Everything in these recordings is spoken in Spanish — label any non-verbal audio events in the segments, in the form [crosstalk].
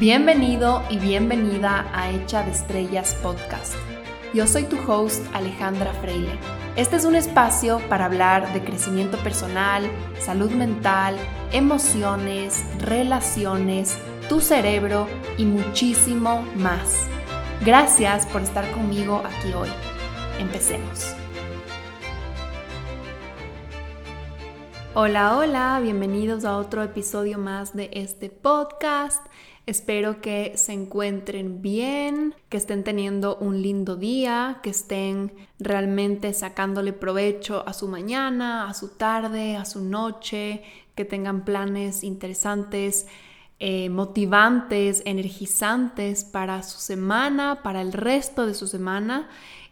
Bienvenido y bienvenida a Hecha de Estrellas Podcast. Yo soy tu host Alejandra Freile. Este es un espacio para hablar de crecimiento personal, salud mental, emociones, relaciones, tu cerebro y muchísimo más. Gracias por estar conmigo aquí hoy. Empecemos. Hola, hola, bienvenidos a otro episodio más de este podcast. Espero que se encuentren bien, que estén teniendo un lindo día, que estén realmente sacándole provecho a su mañana, a su tarde, a su noche, que tengan planes interesantes, eh, motivantes, energizantes para su semana, para el resto de su semana.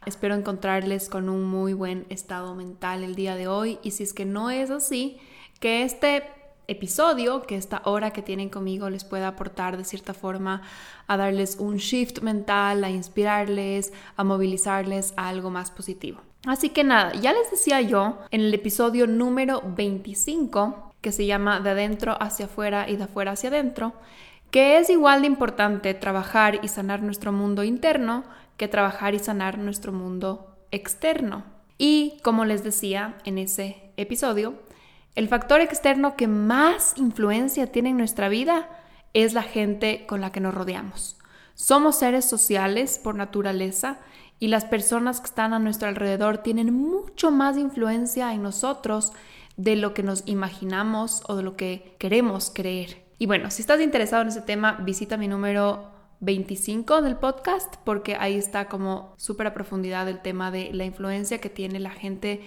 Espero encontrarles con un muy buen estado mental el día de hoy y si es que no es así, que este episodio, que esta hora que tienen conmigo les pueda aportar de cierta forma a darles un shift mental, a inspirarles, a movilizarles a algo más positivo. Así que nada, ya les decía yo en el episodio número 25, que se llama De adentro hacia afuera y de afuera hacia adentro, que es igual de importante trabajar y sanar nuestro mundo interno que trabajar y sanar nuestro mundo externo. Y como les decía en ese episodio, el factor externo que más influencia tiene en nuestra vida es la gente con la que nos rodeamos. Somos seres sociales por naturaleza y las personas que están a nuestro alrededor tienen mucho más influencia en nosotros de lo que nos imaginamos o de lo que queremos creer. Y bueno, si estás interesado en ese tema, visita mi número 25 del podcast porque ahí está como súper a profundidad el tema de la influencia que tiene la gente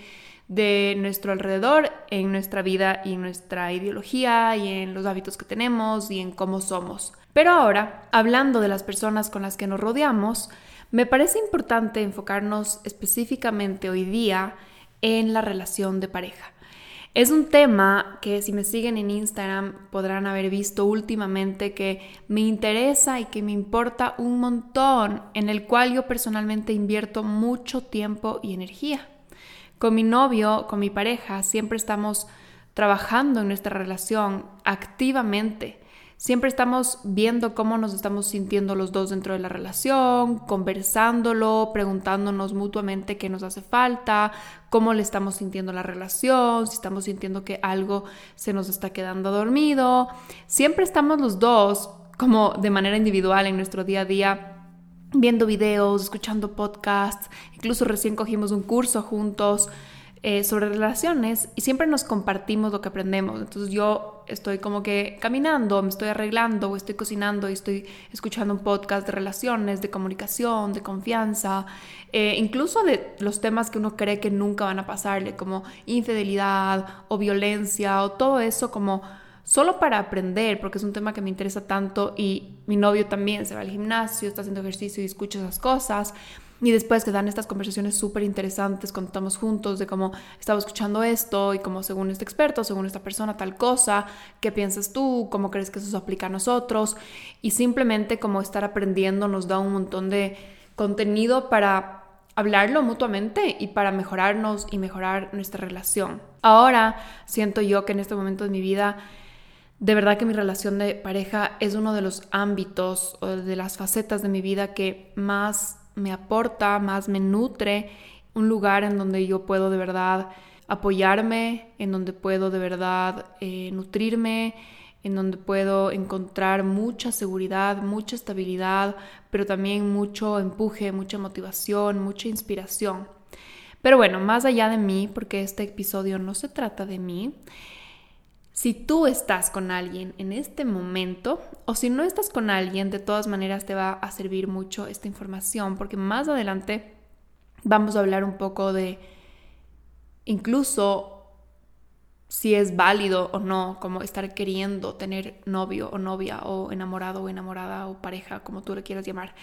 de nuestro alrededor en nuestra vida y en nuestra ideología y en los hábitos que tenemos y en cómo somos. Pero ahora, hablando de las personas con las que nos rodeamos, me parece importante enfocarnos específicamente hoy día en la relación de pareja. Es un tema que si me siguen en Instagram podrán haber visto últimamente que me interesa y que me importa un montón, en el cual yo personalmente invierto mucho tiempo y energía. Con mi novio, con mi pareja, siempre estamos trabajando en nuestra relación activamente. Siempre estamos viendo cómo nos estamos sintiendo los dos dentro de la relación, conversándolo, preguntándonos mutuamente qué nos hace falta, cómo le estamos sintiendo la relación, si estamos sintiendo que algo se nos está quedando dormido. Siempre estamos los dos como de manera individual en nuestro día a día viendo videos, escuchando podcasts, incluso recién cogimos un curso juntos eh, sobre relaciones y siempre nos compartimos lo que aprendemos. Entonces yo estoy como que caminando, me estoy arreglando estoy cocinando y estoy escuchando un podcast de relaciones, de comunicación, de confianza, eh, incluso de los temas que uno cree que nunca van a pasarle, como infidelidad o violencia o todo eso como solo para aprender, porque es un tema que me interesa tanto y mi novio también se va al gimnasio, está haciendo ejercicio y escucha esas cosas. Y después que dan estas conversaciones súper interesantes cuando estamos juntos de cómo estaba escuchando esto y cómo según este experto, según esta persona, tal cosa, qué piensas tú, cómo crees que eso se aplica a nosotros. Y simplemente como estar aprendiendo nos da un montón de contenido para hablarlo mutuamente y para mejorarnos y mejorar nuestra relación. Ahora siento yo que en este momento de mi vida de verdad que mi relación de pareja es uno de los ámbitos o de las facetas de mi vida que más me aporta, más me nutre, un lugar en donde yo puedo de verdad apoyarme, en donde puedo de verdad eh, nutrirme, en donde puedo encontrar mucha seguridad, mucha estabilidad, pero también mucho empuje, mucha motivación, mucha inspiración. Pero bueno, más allá de mí, porque este episodio no se trata de mí, si tú estás con alguien en este momento o si no estás con alguien, de todas maneras te va a servir mucho esta información porque más adelante vamos a hablar un poco de incluso si es válido o no, como estar queriendo tener novio o novia o enamorado o enamorada o pareja, como tú le quieras llamar.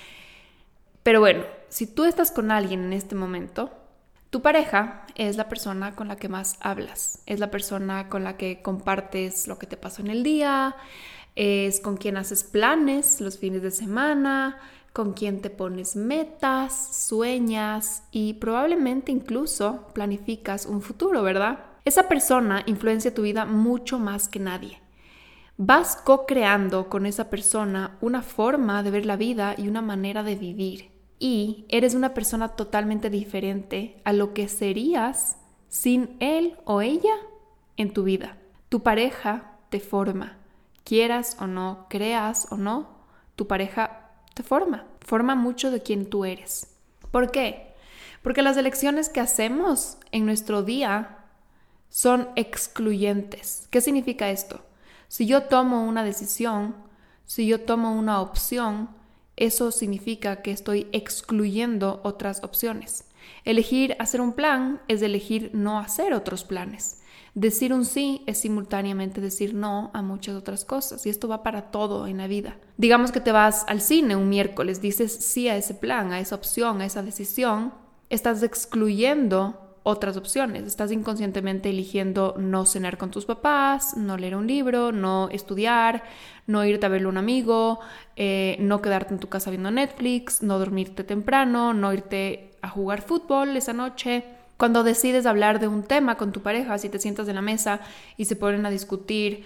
Pero bueno, si tú estás con alguien en este momento, tu pareja es la persona con la que más hablas, es la persona con la que compartes lo que te pasó en el día, es con quien haces planes los fines de semana, con quien te pones metas, sueñas y probablemente incluso planificas un futuro, ¿verdad? Esa persona influencia tu vida mucho más que nadie. vas co-creando con esa persona una forma de ver la vida y una manera de vivir. Y eres una persona totalmente diferente a lo que serías sin él o ella en tu vida. Tu pareja te forma. Quieras o no, creas o no, tu pareja te forma. Forma mucho de quien tú eres. ¿Por qué? Porque las elecciones que hacemos en nuestro día son excluyentes. ¿Qué significa esto? Si yo tomo una decisión, si yo tomo una opción, eso significa que estoy excluyendo otras opciones. Elegir hacer un plan es elegir no hacer otros planes. Decir un sí es simultáneamente decir no a muchas otras cosas y esto va para todo en la vida. Digamos que te vas al cine un miércoles, dices sí a ese plan, a esa opción, a esa decisión, estás excluyendo otras opciones. Estás inconscientemente eligiendo no cenar con tus papás, no leer un libro, no estudiar, no irte a verle a un amigo, eh, no quedarte en tu casa viendo Netflix, no dormirte temprano, no irte a jugar fútbol esa noche. Cuando decides hablar de un tema con tu pareja, si te sientas en la mesa y se ponen a discutir,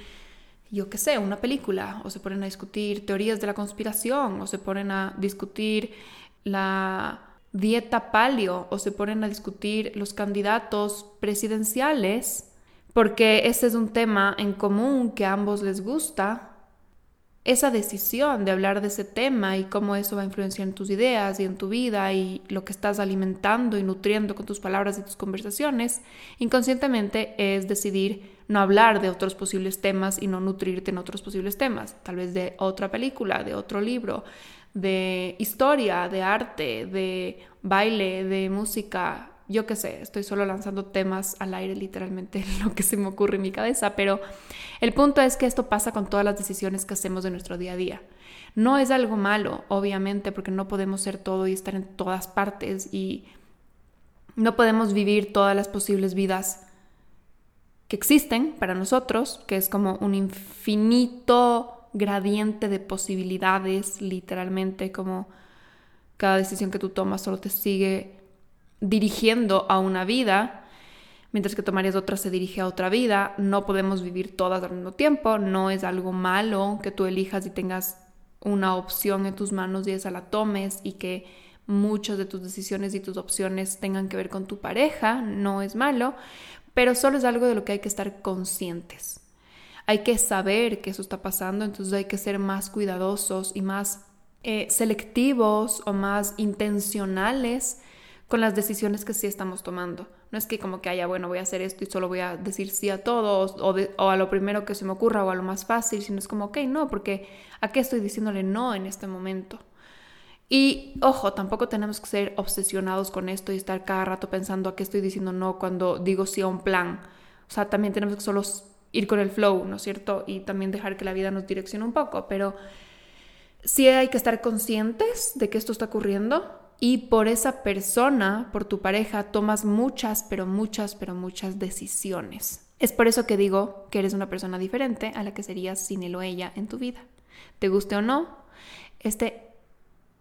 yo qué sé, una película, o se ponen a discutir teorías de la conspiración, o se ponen a discutir la dieta palio o se ponen a discutir los candidatos presidenciales, porque ese es un tema en común que a ambos les gusta, esa decisión de hablar de ese tema y cómo eso va a influenciar en tus ideas y en tu vida y lo que estás alimentando y nutriendo con tus palabras y tus conversaciones, inconscientemente es decidir no hablar de otros posibles temas y no nutrirte en otros posibles temas, tal vez de otra película, de otro libro, de historia, de arte, de baile, de música, yo qué sé, estoy solo lanzando temas al aire literalmente [laughs] lo que se me ocurre en mi cabeza, pero el punto es que esto pasa con todas las decisiones que hacemos de nuestro día a día. No es algo malo, obviamente, porque no podemos ser todo y estar en todas partes y no podemos vivir todas las posibles vidas que existen para nosotros, que es como un infinito gradiente de posibilidades, literalmente como cada decisión que tú tomas solo te sigue dirigiendo a una vida, mientras que tomarías otra se dirige a otra vida. No podemos vivir todas al mismo tiempo, no es algo malo que tú elijas y tengas una opción en tus manos y esa la tomes y que muchas de tus decisiones y tus opciones tengan que ver con tu pareja, no es malo, pero solo es algo de lo que hay que estar conscientes hay que saber que eso está pasando, entonces hay que ser más cuidadosos y más eh, selectivos o más intencionales con las decisiones que sí estamos tomando. No es que como que haya, bueno, voy a hacer esto y solo voy a decir sí a todo o, o, a lo primero que se me ocurra o a lo más fácil, sino es como, ok, no, porque ¿a qué estoy diciéndole no en este momento? Y ojo, tampoco tenemos que ser obsesionados con esto y estar cada rato pensando a qué estoy diciendo no cuando digo sí a un plan. O sea, también tenemos que solo ir con el flow, ¿no es cierto? Y también dejar que la vida nos direccione un poco, pero sí hay que estar conscientes de que esto está ocurriendo y por esa persona, por tu pareja, tomas muchas, pero muchas, pero muchas decisiones. Es por eso que digo que eres una persona diferente a la que serías sin él o ella en tu vida. Te guste o no, este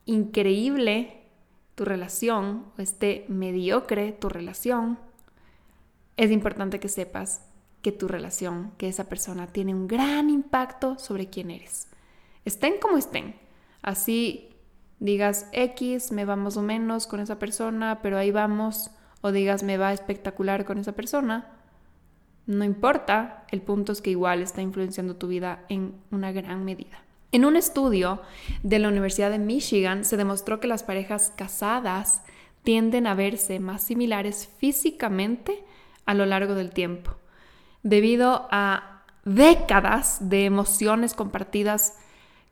increíble tu relación este mediocre tu relación, es importante que sepas que tu relación, que esa persona tiene un gran impacto sobre quién eres. Estén como estén. Así digas X, me va más o menos con esa persona, pero ahí vamos, o digas me va espectacular con esa persona, no importa, el punto es que igual está influenciando tu vida en una gran medida. En un estudio de la Universidad de Michigan se demostró que las parejas casadas tienden a verse más similares físicamente a lo largo del tiempo debido a décadas de emociones compartidas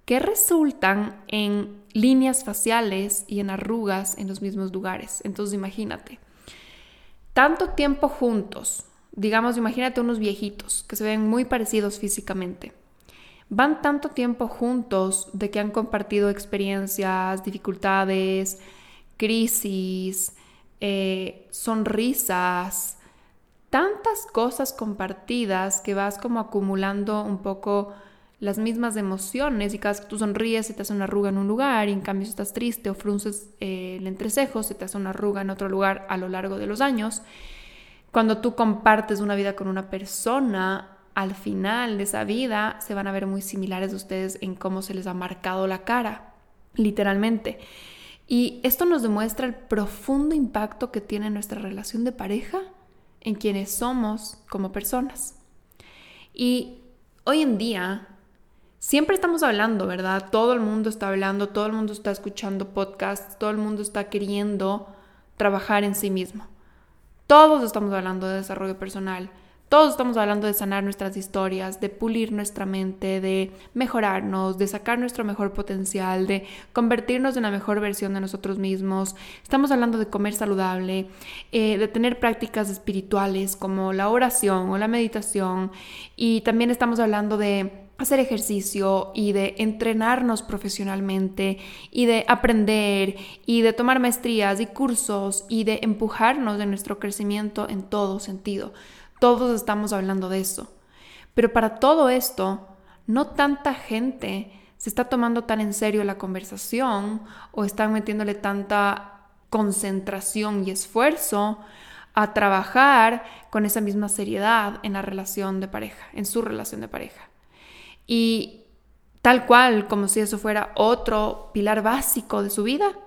que resultan en líneas faciales y en arrugas en los mismos lugares. Entonces imagínate, tanto tiempo juntos, digamos, imagínate unos viejitos que se ven muy parecidos físicamente. Van tanto tiempo juntos de que han compartido experiencias, dificultades, crisis, eh, sonrisas, tantas cosas compartidas que vas como acumulando un poco las mismas emociones y cada vez que tú sonríes se te hace una arruga en un lugar y en cambio si estás triste o frunces eh, el entrecejo se te hace una arruga en otro lugar a lo largo de los años. Cuando tú compartes una vida con una persona al final de esa vida se van a ver muy similares ustedes en cómo se les ha marcado la cara, literalmente. Y esto nos demuestra el profundo impacto que tiene nuestra relación de pareja en quienes somos como personas. Y hoy en día siempre estamos hablando, ¿verdad? Todo el mundo está hablando, todo el mundo está escuchando podcasts, todo el mundo está queriendo trabajar en sí mismo. Todos estamos hablando de desarrollo personal. Todos estamos hablando de sanar nuestras historias, de pulir nuestra mente, de mejorarnos, de sacar nuestro mejor potencial, de convertirnos en la mejor versión de nosotros mismos. Estamos hablando de comer saludable, eh, de tener prácticas espirituales como la oración o la meditación. Y también estamos hablando de hacer ejercicio y de entrenarnos profesionalmente y de aprender y de tomar maestrías y cursos y de empujarnos en nuestro crecimiento en todo sentido. Todos estamos hablando de eso. Pero para todo esto, no tanta gente se está tomando tan en serio la conversación o están metiéndole tanta concentración y esfuerzo a trabajar con esa misma seriedad en la relación de pareja, en su relación de pareja. Y tal cual, como si eso fuera otro pilar básico de su vida,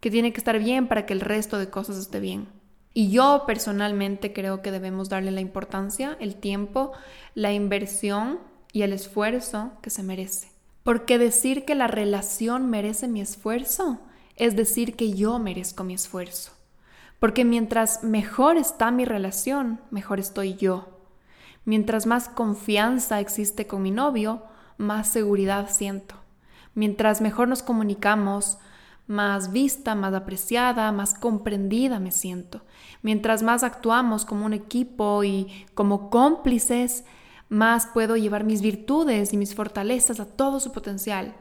que tiene que estar bien para que el resto de cosas esté bien. Y yo personalmente creo que debemos darle la importancia, el tiempo, la inversión y el esfuerzo que se merece. Porque decir que la relación merece mi esfuerzo es decir que yo merezco mi esfuerzo. Porque mientras mejor está mi relación, mejor estoy yo. Mientras más confianza existe con mi novio, más seguridad siento. Mientras mejor nos comunicamos, más vista, más apreciada, más comprendida me siento. Mientras más actuamos como un equipo y como cómplices, más puedo llevar mis virtudes y mis fortalezas a todo su potencial.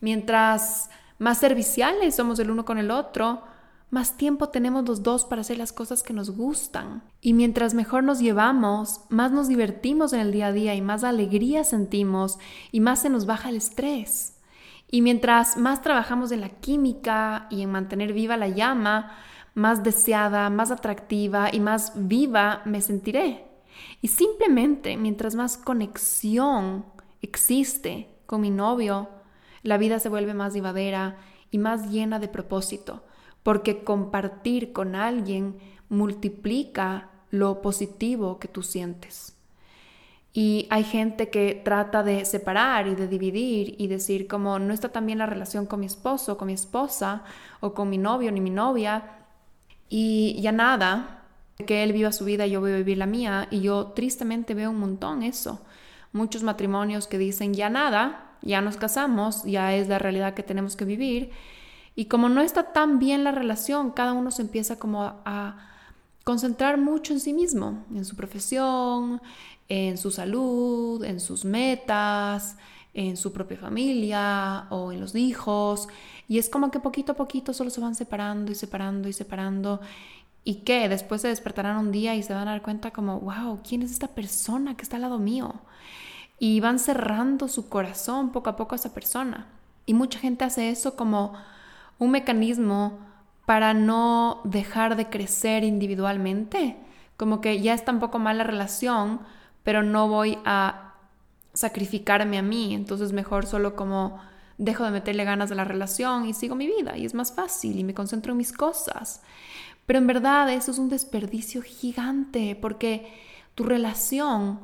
Mientras más serviciales somos el uno con el otro, más tiempo tenemos los dos para hacer las cosas que nos gustan. Y mientras mejor nos llevamos, más nos divertimos en el día a día y más alegría sentimos y más se nos baja el estrés. Y mientras más trabajamos en la química y en mantener viva la llama, más deseada, más atractiva y más viva me sentiré. Y simplemente mientras más conexión existe con mi novio, la vida se vuelve más llevadera y más llena de propósito, porque compartir con alguien multiplica lo positivo que tú sientes. Y hay gente que trata de separar y de dividir y decir como no está tan bien la relación con mi esposo, con mi esposa o con mi novio ni mi novia y ya nada, que él viva su vida y yo voy a vivir la mía y yo tristemente veo un montón eso. Muchos matrimonios que dicen ya nada, ya nos casamos, ya es la realidad que tenemos que vivir y como no está tan bien la relación, cada uno se empieza como a concentrar mucho en sí mismo, en su profesión, en su salud, en sus metas, en su propia familia o en los hijos. Y es como que poquito a poquito solo se van separando y separando y separando. Y que después se despertarán un día y se van a dar cuenta como, wow, ¿quién es esta persona que está al lado mío? Y van cerrando su corazón poco a poco a esa persona. Y mucha gente hace eso como un mecanismo para no dejar de crecer individualmente. Como que ya está un poco mal la relación, pero no voy a sacrificarme a mí, entonces mejor solo como dejo de meterle ganas a la relación y sigo mi vida y es más fácil y me concentro en mis cosas. Pero en verdad eso es un desperdicio gigante porque tu relación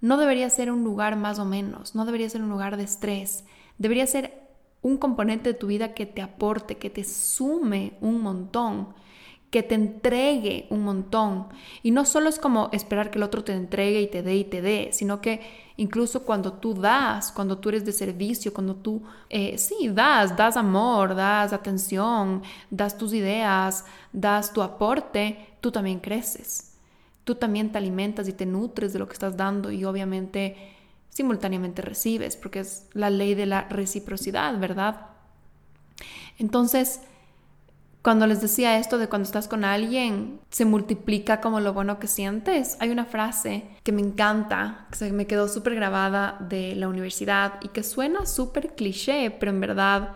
no debería ser un lugar más o menos, no debería ser un lugar de estrés, debería ser un componente de tu vida que te aporte, que te sume un montón que te entregue un montón. Y no solo es como esperar que el otro te entregue y te dé y te dé, sino que incluso cuando tú das, cuando tú eres de servicio, cuando tú, eh, sí, das, das amor, das atención, das tus ideas, das tu aporte, tú también creces. Tú también te alimentas y te nutres de lo que estás dando y obviamente simultáneamente recibes, porque es la ley de la reciprocidad, ¿verdad? Entonces, cuando les decía esto de cuando estás con alguien, se multiplica como lo bueno que sientes. Hay una frase que me encanta, que se me quedó súper grabada de la universidad y que suena súper cliché, pero en verdad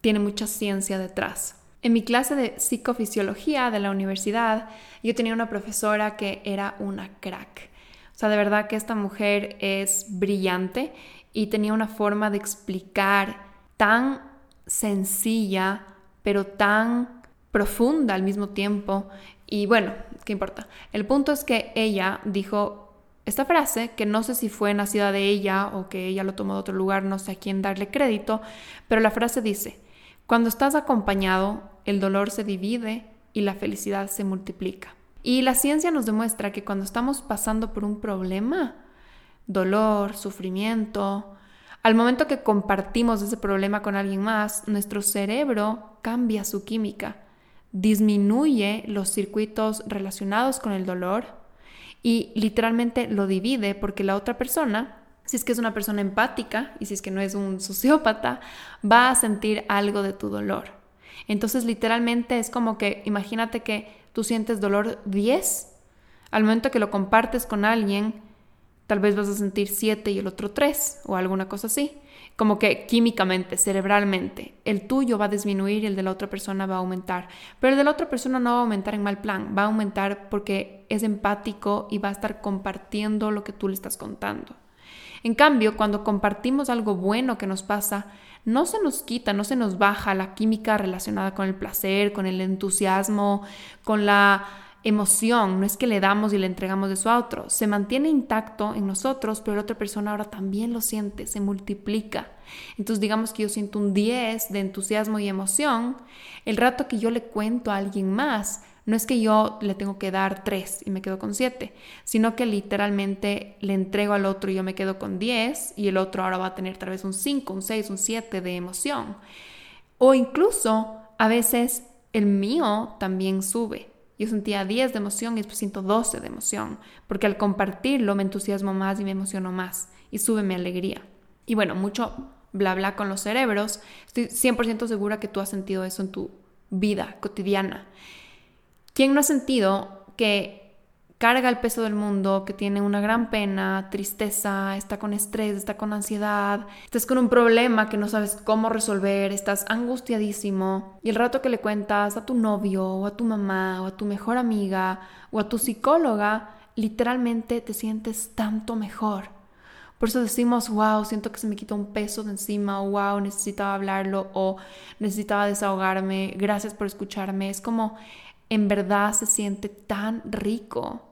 tiene mucha ciencia detrás. En mi clase de psicofisiología de la universidad, yo tenía una profesora que era una crack. O sea, de verdad que esta mujer es brillante y tenía una forma de explicar tan sencilla, pero tan profunda al mismo tiempo. Y bueno, ¿qué importa? El punto es que ella dijo esta frase, que no sé si fue nacida de ella o que ella lo tomó de otro lugar, no sé a quién darle crédito, pero la frase dice, cuando estás acompañado, el dolor se divide y la felicidad se multiplica. Y la ciencia nos demuestra que cuando estamos pasando por un problema, dolor, sufrimiento, al momento que compartimos ese problema con alguien más, nuestro cerebro cambia su química, disminuye los circuitos relacionados con el dolor y literalmente lo divide porque la otra persona, si es que es una persona empática y si es que no es un sociópata, va a sentir algo de tu dolor. Entonces literalmente es como que imagínate que tú sientes dolor 10, al momento que lo compartes con alguien, tal vez vas a sentir 7 y el otro 3 o alguna cosa así como que químicamente, cerebralmente, el tuyo va a disminuir y el de la otra persona va a aumentar. Pero el de la otra persona no va a aumentar en mal plan, va a aumentar porque es empático y va a estar compartiendo lo que tú le estás contando. En cambio, cuando compartimos algo bueno que nos pasa, no se nos quita, no se nos baja la química relacionada con el placer, con el entusiasmo, con la emoción, no es que le damos y le entregamos eso a otro, se mantiene intacto en nosotros, pero la otra persona ahora también lo siente, se multiplica. Entonces digamos que yo siento un 10 de entusiasmo y emoción, el rato que yo le cuento a alguien más, no es que yo le tengo que dar 3 y me quedo con 7, sino que literalmente le entrego al otro y yo me quedo con 10 y el otro ahora va a tener tal vez un 5, un 6, un 7 de emoción. O incluso a veces el mío también sube. Yo sentía 10 de emoción y después siento 12 de emoción, porque al compartirlo me entusiasmo más y me emociono más y sube mi alegría. Y bueno, mucho bla bla con los cerebros. Estoy 100% segura que tú has sentido eso en tu vida cotidiana. ¿Quién no ha sentido que carga el peso del mundo, que tiene una gran pena, tristeza, está con estrés, está con ansiedad, estás con un problema que no sabes cómo resolver, estás angustiadísimo y el rato que le cuentas a tu novio o a tu mamá o a tu mejor amiga o a tu psicóloga, literalmente te sientes tanto mejor. Por eso decimos, wow, siento que se me quitó un peso de encima, wow, necesitaba hablarlo o necesitaba desahogarme, gracias por escucharme. Es como, en verdad se siente tan rico.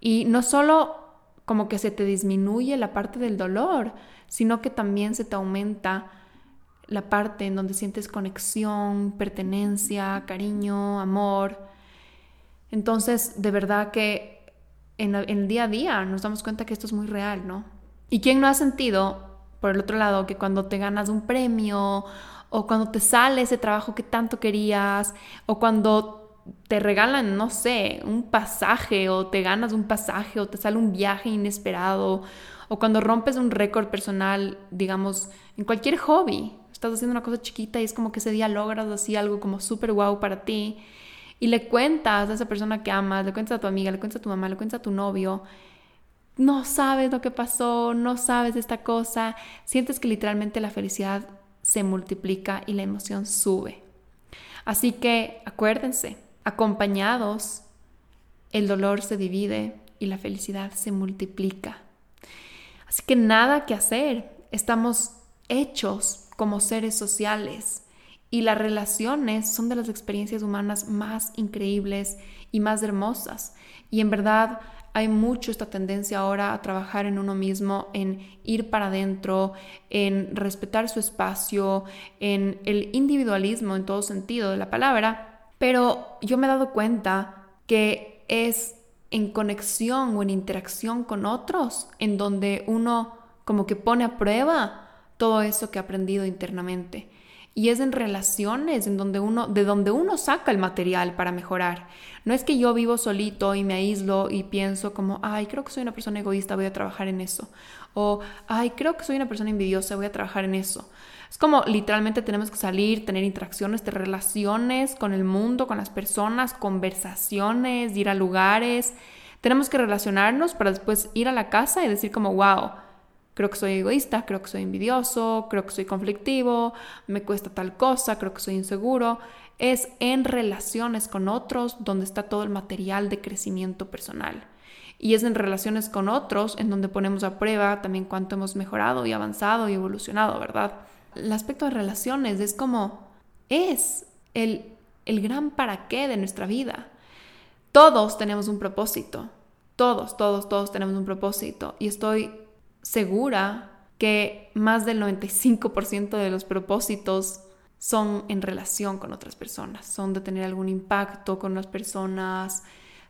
Y no solo como que se te disminuye la parte del dolor, sino que también se te aumenta la parte en donde sientes conexión, pertenencia, cariño, amor. Entonces, de verdad que en, el día a día nos damos cuenta que esto es muy real, ¿no? ¿Y quién no ha sentido, por el otro lado, que cuando te ganas un premio o cuando te sale ese trabajo que tanto querías o cuando te regalan, no sé, un pasaje o te ganas un pasaje o te sale un viaje inesperado o cuando rompes un récord personal, digamos, en cualquier hobby, estás haciendo una cosa chiquita y es como que ese día logras así algo como súper guau para ti y le cuentas a esa persona que amas, le cuentas a tu amiga, le cuentas a tu mamá, le cuentas a tu novio, no sabes lo que pasó, no sabes esta cosa, sientes que literalmente la felicidad se multiplica y la emoción sube. Así que acuérdense, Acompañados, el dolor se divide y la felicidad se multiplica. Así que nada que hacer, estamos hechos como seres sociales y las relaciones son de las experiencias humanas más increíbles y más hermosas. Y en verdad hay mucho esta tendencia ahora a trabajar en uno mismo, en ir para adentro, en respetar su espacio, en el individualismo en todo sentido de la palabra pero yo me he dado cuenta que es en conexión o en interacción con otros en donde uno como que pone a prueba todo eso que ha aprendido internamente. Y es en relaciones en donde uno, de donde uno saca el material para mejorar. No es que yo vivo solito y me aíslo y pienso como, ay, creo que soy una persona egoísta, voy a trabajar en eso. O, ay, creo que soy una persona envidiosa, voy a trabajar en eso. Es como literalmente tenemos que salir, tener interacciones, tener relaciones con el mundo, con las personas, conversaciones, ir a lugares. Tenemos que relacionarnos para después ir a la casa y decir como, wow, creo que soy egoísta, creo que soy envidioso, creo que soy conflictivo, me cuesta tal cosa, creo que soy inseguro. Es en relaciones con otros donde está todo el material de crecimiento personal. Y es en relaciones con otros en donde ponemos a prueba también cuánto hemos mejorado y avanzado y evolucionado, ¿verdad? El aspecto de relaciones es como es el, el gran para qué de nuestra vida. Todos tenemos un propósito, todos, todos, todos tenemos un propósito y estoy segura que más del 95% de los propósitos son en relación con otras personas, son de tener algún impacto con las personas,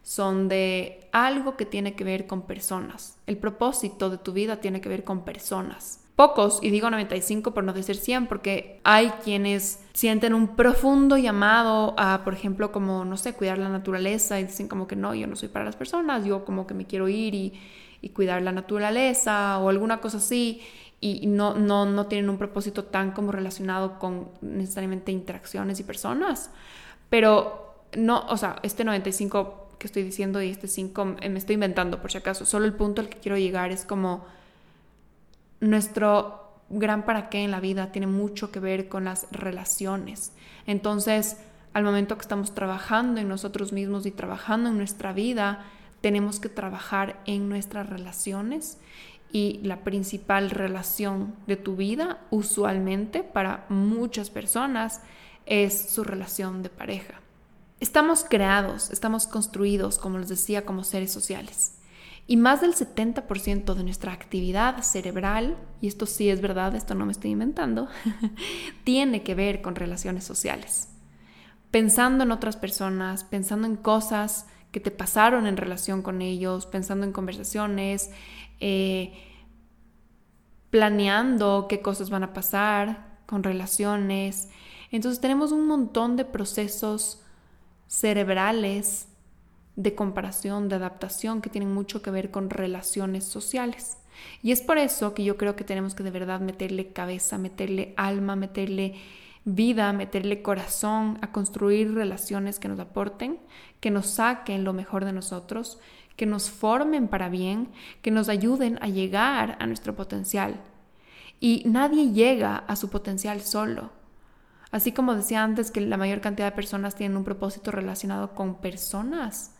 son de algo que tiene que ver con personas. El propósito de tu vida tiene que ver con personas. Pocos, y digo 95 por no decir 100, porque hay quienes sienten un profundo llamado a, por ejemplo, como, no sé, cuidar la naturaleza y dicen como que no, yo no soy para las personas, yo como que me quiero ir y, y cuidar la naturaleza o alguna cosa así y no, no, no tienen un propósito tan como relacionado con necesariamente interacciones y personas. Pero no, o sea, este 95 que estoy diciendo y este 5 me estoy inventando por si acaso. Solo el punto al que quiero llegar es como nuestro gran para qué en la vida tiene mucho que ver con las relaciones. Entonces, al momento que estamos trabajando en nosotros mismos y trabajando en nuestra vida, tenemos que trabajar en nuestras relaciones y la principal relación de tu vida, usualmente para muchas personas, es su relación de pareja. Estamos creados, estamos construidos, como les decía, como seres sociales. Y más del 70% de nuestra actividad cerebral, y esto sí es verdad, esto no me estoy inventando, [laughs] tiene que ver con relaciones sociales. Pensando en otras personas, pensando en cosas que te pasaron en relación con ellos, pensando en conversaciones, eh, planeando qué cosas van a pasar con relaciones. Entonces tenemos un montón de procesos cerebrales de comparación, de adaptación, que tienen mucho que ver con relaciones sociales. Y es por eso que yo creo que tenemos que de verdad meterle cabeza, meterle alma, meterle vida, meterle corazón a construir relaciones que nos aporten, que nos saquen lo mejor de nosotros, que nos formen para bien, que nos ayuden a llegar a nuestro potencial. Y nadie llega a su potencial solo. Así como decía antes que la mayor cantidad de personas tienen un propósito relacionado con personas.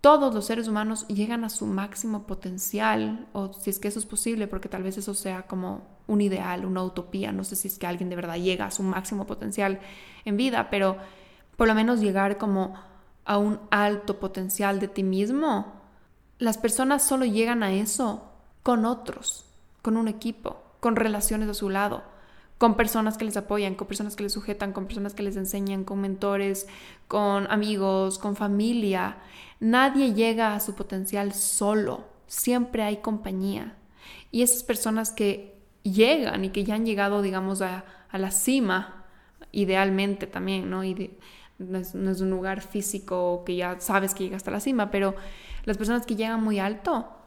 Todos los seres humanos llegan a su máximo potencial, o si es que eso es posible, porque tal vez eso sea como un ideal, una utopía, no sé si es que alguien de verdad llega a su máximo potencial en vida, pero por lo menos llegar como a un alto potencial de ti mismo, las personas solo llegan a eso con otros, con un equipo, con relaciones a su lado, con personas que les apoyan, con personas que les sujetan, con personas que les enseñan, con mentores, con amigos, con familia. Nadie llega a su potencial solo, siempre hay compañía. Y esas personas que llegan y que ya han llegado, digamos, a, la cima, idealmente también, ¿no? no es, un lugar físico que ya sabes que llega hasta la cima, pero las personas que llegan muy alto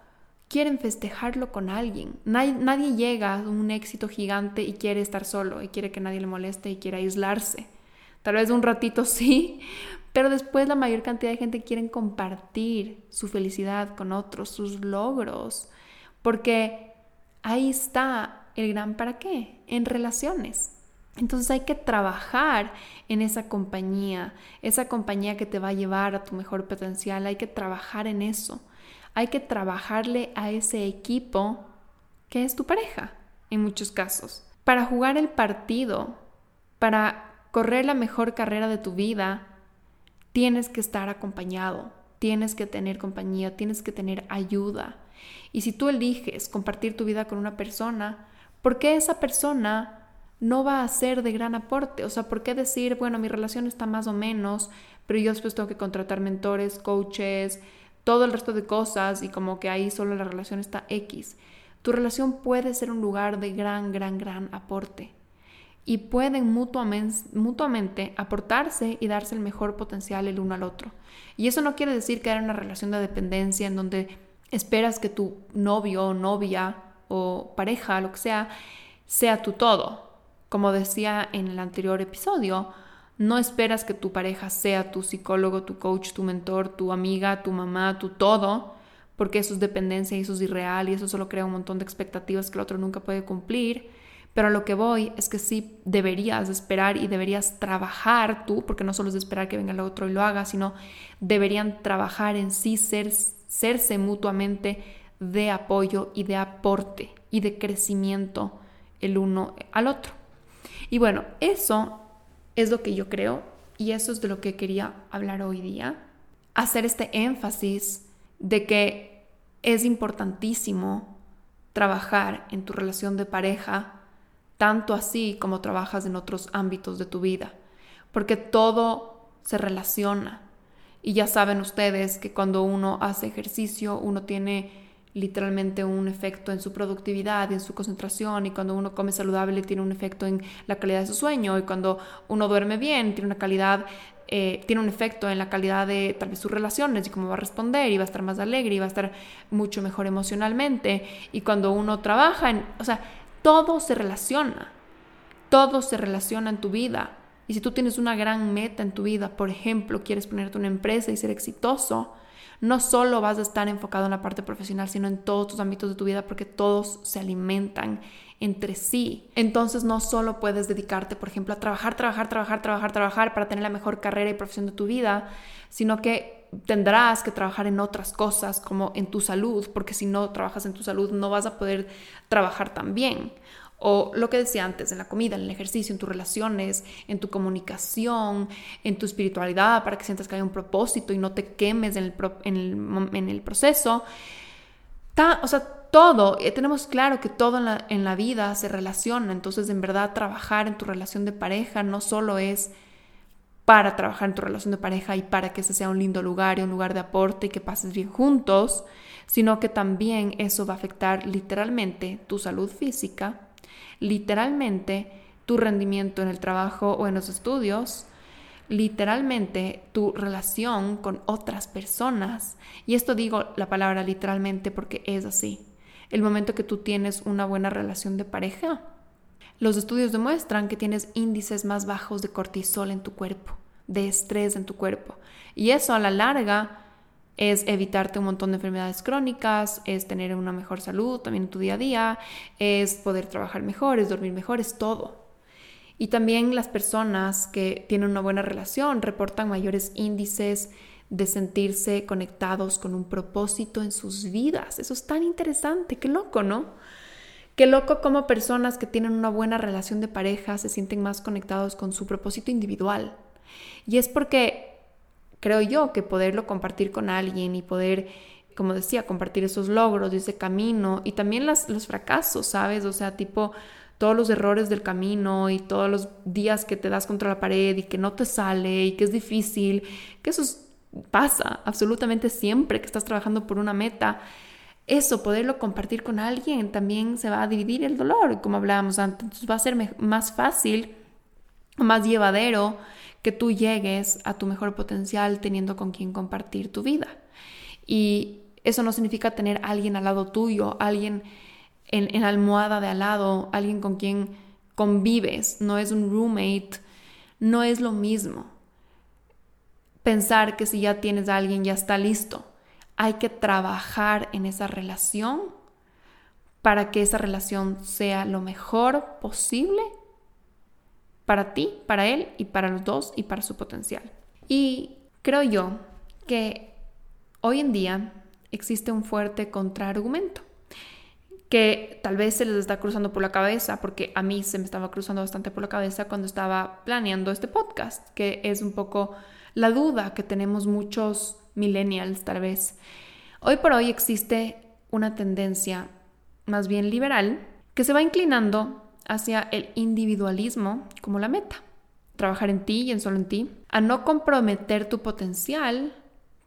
quieren festejarlo con alguien. Nadie, llega a un éxito gigante y quiere estar solo y quiere que nadie le moleste y quiere aislarse. Tal vez un ratito [laughs] sí, pero después la mayor cantidad de gente quiere compartir su felicidad con otros, sus logros, porque ahí está el gran para qué, en relaciones. Entonces hay que trabajar en esa compañía, esa compañía que te va a llevar a tu mejor potencial, hay que trabajar en eso. Hay que trabajarle a ese equipo que es tu pareja, en muchos casos. Para jugar el partido, para correr la mejor carrera de tu vida, tienes que estar acompañado, tienes que tener compañía, tienes que tener ayuda. Y si tú eliges compartir tu vida con una persona, ¿por qué esa persona no va a ser de gran aporte. O sea, ¿por qué decir, bueno, mi relación está más o menos, pero yo después tengo que contratar mentores, coaches, todo el resto de cosas y como que ahí solo la relación está X? Tu relación puede ser un lugar de gran, gran, gran aporte y pueden mutuamente, aportarse y darse el mejor potencial el uno al otro. Y eso no quiere decir que haya una relación de dependencia en donde esperas que tu novio o novia o pareja, lo que sea, sea tu todo. Como decía en el anterior episodio, no esperas que tu pareja sea tu psicólogo, tu coach, tu mentor, tu amiga, tu mamá, tu todo, porque eso es dependencia y eso es irreal y eso solo crea un montón de expectativas que el otro nunca puede cumplir. Pero a lo que voy es que sí deberías esperar y deberías trabajar tú, porque no solo es esperar que venga el otro y lo haga, sino deberían trabajar en sí ser hacerse mutuamente de apoyo y de aporte y de crecimiento el uno al otro. Y bueno, eso es lo que yo creo y eso es de lo que quería hablar hoy día. Hacer este énfasis de que es importantísimo trabajar en tu relación de pareja, tanto así como trabajas en otros ámbitos de tu vida, porque todo se relaciona. Y ya saben ustedes que cuando uno hace ejercicio, uno tiene literalmente un efecto en su productividad y en su concentración y cuando uno come saludable tiene un efecto en la calidad de su sueño y cuando uno duerme bien tiene una calidad eh, tiene un efecto en la calidad de tal vez sus relaciones y cómo va a responder y va a estar más alegre y va a estar mucho mejor emocionalmente y cuando uno trabaja o sea, todo se relaciona, todo se relaciona en tu vida. Y si tú tienes una gran meta en tu vida, por ejemplo, quieres ponerte una empresa y ser exitoso, no solo vas a estar enfocado en la parte profesional, sino en todos tus ámbitos de tu vida porque todos se alimentan entre sí. Entonces no solo puedes dedicarte, por ejemplo, a trabajar, trabajar, trabajar, trabajar, trabajar para tener la mejor carrera y profesión de tu vida, sino que tendrás que trabajar en otras cosas como en tu salud, porque si no trabajas en tu salud no vas a poder trabajar tan bien. O lo que decía antes, en la comida, en el ejercicio, en tus relaciones, en tu comunicación, en tu espiritualidad, para que sientas que hay un propósito y no te quemes en el, proceso. o sea, todo, eh, tenemos claro que todo en la, en la vida se relaciona, entonces en verdad trabajar en tu relación de pareja no solo es para trabajar en tu relación de pareja y para que ese sea un lindo lugar y un lugar de aporte y que pases bien juntos, sino que también eso va a afectar literalmente tu salud física, literalmente tu rendimiento en el trabajo o en los estudios, literalmente tu relación con otras personas. Y esto digo la palabra literalmente porque es así. El momento que tú tienes una buena relación de pareja, los estudios demuestran que tienes índices más bajos de cortisol en tu cuerpo, de estrés en tu cuerpo. Y eso a la larga es evitarte un montón de enfermedades crónicas, es tener una mejor salud también en tu día a día, es poder trabajar mejor, es dormir mejor, es todo. Y también las personas que tienen una buena relación reportan mayores índices de sentirse conectados con un propósito en sus vidas. Eso es tan interesante, qué loco, ¿no? Qué loco como personas que tienen una buena relación de pareja se sienten más conectados con su propósito individual. Y es porque creo yo que poderlo compartir con alguien y poder, como decía, compartir esos logros y ese camino y también las, los fracasos, ¿sabes? O sea, tipo todos los errores del camino y todos los días que te das contra la pared y que no te sale y que es difícil, que eso pasa absolutamente siempre que estás trabajando por una meta. Eso, poderlo compartir con alguien, también se va a dividir el dolor, como hablábamos antes. Entonces va a ser más fácil, más llevadero que tú llegues a tu mejor potencial teniendo con quien compartir tu vida. Y eso no significa tener alguien al lado tuyo, alguien en, en almohada de al lado, alguien con quien convives, no es un roommate, no es lo mismo. Pensar que si ya tienes a alguien ya está listo. Hay que trabajar en esa relación para que esa relación sea lo mejor posible para ti, para él y para los dos y para su potencial. Y creo yo que hoy en día existe un fuerte contraargumento que tal vez se les está cruzando por la cabeza, porque a mí se me estaba cruzando bastante por la cabeza cuando estaba planeando este podcast, que es un poco la duda que tenemos muchos millennials tal vez. Hoy por hoy existe una tendencia más bien liberal que se va inclinando hacia el individualismo como la meta. Trabajar en ti y en solo en ti. A no comprometer tu potencial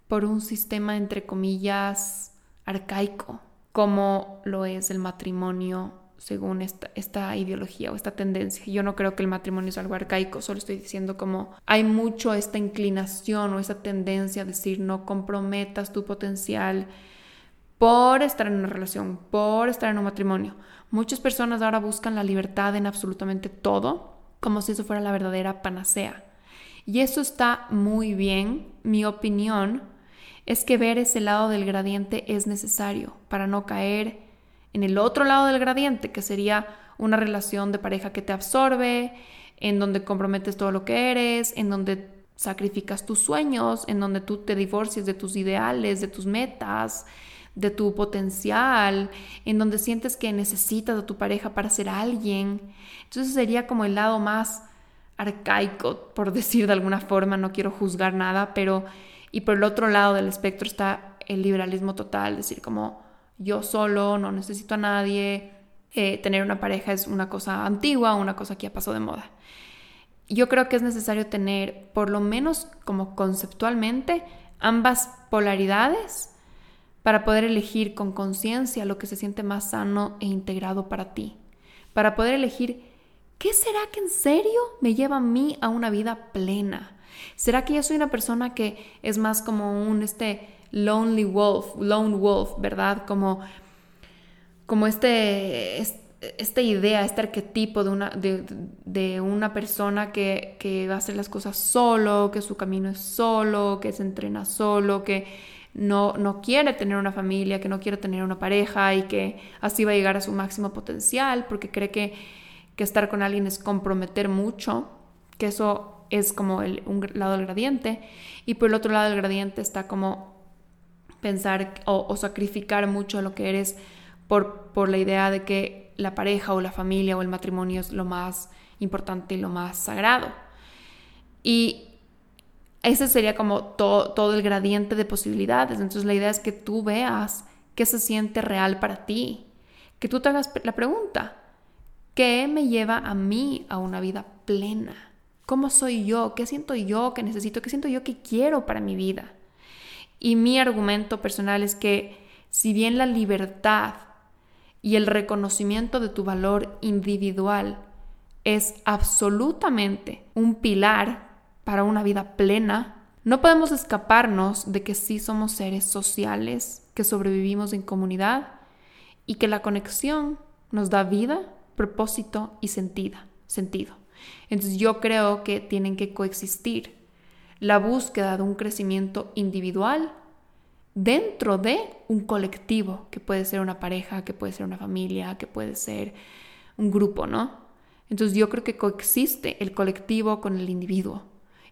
por un sistema, entre comillas, arcaico, como lo es el matrimonio según esta, esta, ideología o esta tendencia. Yo no creo que el matrimonio es algo arcaico, solo estoy diciendo como hay mucho esta inclinación o esa tendencia a decir no comprometas tu potencial por estar en una relación, por estar en un matrimonio. Muchas personas ahora buscan la libertad en absolutamente todo, como si eso fuera la verdadera panacea. Y eso está muy bien. Mi opinión es que ver ese lado del gradiente es necesario para no caer en el otro lado del gradiente, que sería una relación de pareja que te absorbe, en donde comprometes todo lo que eres, en donde sacrificas tus sueños, en donde tú te divorcias de tus ideales, de tus metas, de tu potencial, en donde sientes que necesitas a tu pareja para ser alguien. Entonces sería como el lado más arcaico, por [laughs] decir de alguna forma, no quiero juzgar nada, pero y por el otro lado del espectro está el liberalismo total, decir como yo solo, no necesito a nadie, eh, tener una pareja es una cosa antigua, una cosa que ya pasó de moda. Yo creo que es necesario tener, por lo menos como conceptualmente, ambas polaridades para poder elegir con conciencia lo que se siente más sano e integrado para ti, para poder elegir ¿qué será que en serio me lleva a mí a una vida plena? ¿Será que yo soy una persona que es más como un este lonely wolf, lone wolf, ¿verdad? Como, como este, esta idea, este arquetipo de una, de, una persona que, que va a hacer las cosas solo, que su camino es solo, que se entrena solo, que no, no quiere tener una familia, que no quiere tener una pareja y que así va a llegar a su máximo potencial porque cree que que estar con alguien es comprometer mucho, que eso es como el, un lado del gradiente, y por el otro lado del gradiente está como pensar o, sacrificar mucho lo que eres por, por la idea de que la pareja o la familia o el matrimonio es lo más importante y lo más sagrado. Y ese sería como todo, todo el gradiente de posibilidades. Entonces la idea es que tú veas qué se siente real para ti, que tú te hagas la pregunta, ¿Qué me lleva a mí a una vida plena? ¿Cómo soy yo? ¿Qué siento yo que necesito? ¿Qué siento yo que quiero para mi vida? Y mi argumento personal es que si bien la libertad y el reconocimiento de tu valor individual es absolutamente un pilar para una vida plena, no podemos escaparnos de que sí somos seres sociales, que sobrevivimos en comunidad y que la conexión nos da vida propósito y sentido. sentido. Entonces yo creo que tienen que coexistir la búsqueda de un crecimiento individual dentro de un colectivo, que puede ser una pareja, que puede ser una familia, que puede ser un grupo, ¿no? Entonces yo creo que coexiste el colectivo con el individuo.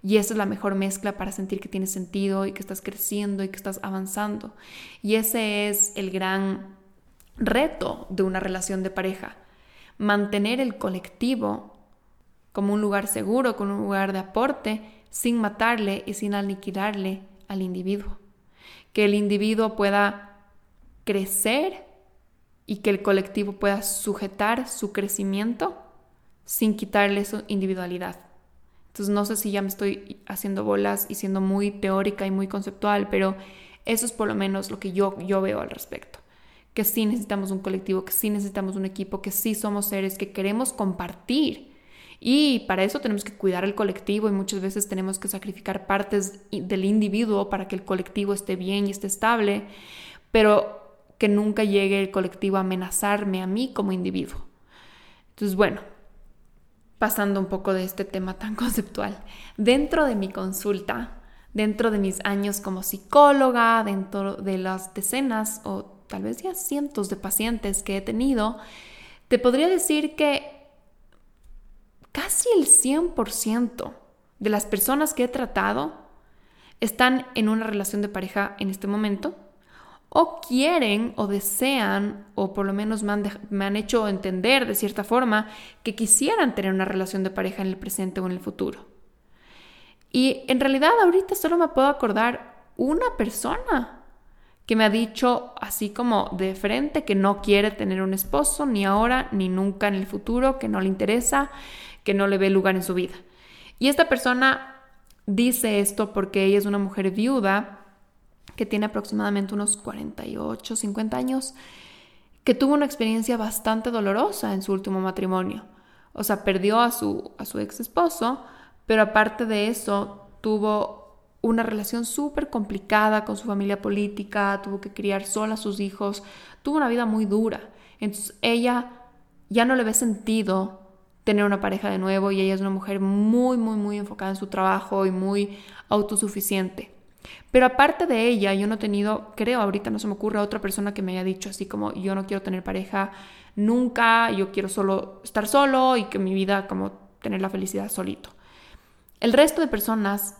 Y esa es la mejor mezcla para sentir que tiene sentido y que estás creciendo y que estás avanzando. Y ese es el gran reto de una relación de pareja mantener el colectivo como un lugar seguro, como un lugar de aporte, sin matarle y sin aniquilarle al individuo. Que el individuo pueda crecer y que el colectivo pueda sujetar su crecimiento sin quitarle su individualidad. Entonces no sé si ya me estoy haciendo bolas y siendo muy teórica y muy conceptual, pero eso es por lo menos lo que yo, yo veo al respecto que sí necesitamos un colectivo, que sí necesitamos un equipo, que sí somos seres que queremos compartir. Y para eso tenemos que cuidar el colectivo y muchas veces tenemos que sacrificar partes del individuo para que el colectivo esté bien y esté estable, pero que nunca llegue el colectivo a amenazarme a mí como individuo. Entonces, bueno, pasando un poco de este tema tan [laughs] conceptual, dentro de mi consulta, dentro de mis años como psicóloga, dentro de las decenas o tal vez ya cientos de pacientes que he tenido, te podría decir que casi el 100% de las personas que he tratado están en una relación de pareja en este momento o quieren o desean o por lo menos me han, hecho entender de cierta forma que quisieran tener una relación de pareja en el presente o en el futuro. Y en realidad ahorita solo me puedo acordar una persona que me ha dicho así como de frente que no quiere tener un esposo ni ahora ni nunca en el futuro, que no le interesa, que no le ve lugar en su vida. Y esta persona dice esto porque ella es una mujer viuda que tiene aproximadamente unos 48, 50 años, que tuvo una experiencia bastante dolorosa en su último matrimonio. O sea, perdió a su, a su ex esposo, pero aparte de eso tuvo una relación súper complicada con su familia política, tuvo que criar sola a sus hijos, tuvo una vida muy dura. Entonces ella ya no le ve sentido tener una pareja de nuevo y ella es una mujer muy, muy, muy enfocada en su trabajo y muy autosuficiente. Pero aparte de ella, yo no he tenido, creo ahorita no se me ocurre otra persona que me haya dicho así como yo no quiero tener pareja nunca, yo quiero solo estar solo y que mi vida como tener la felicidad solito. El resto de personas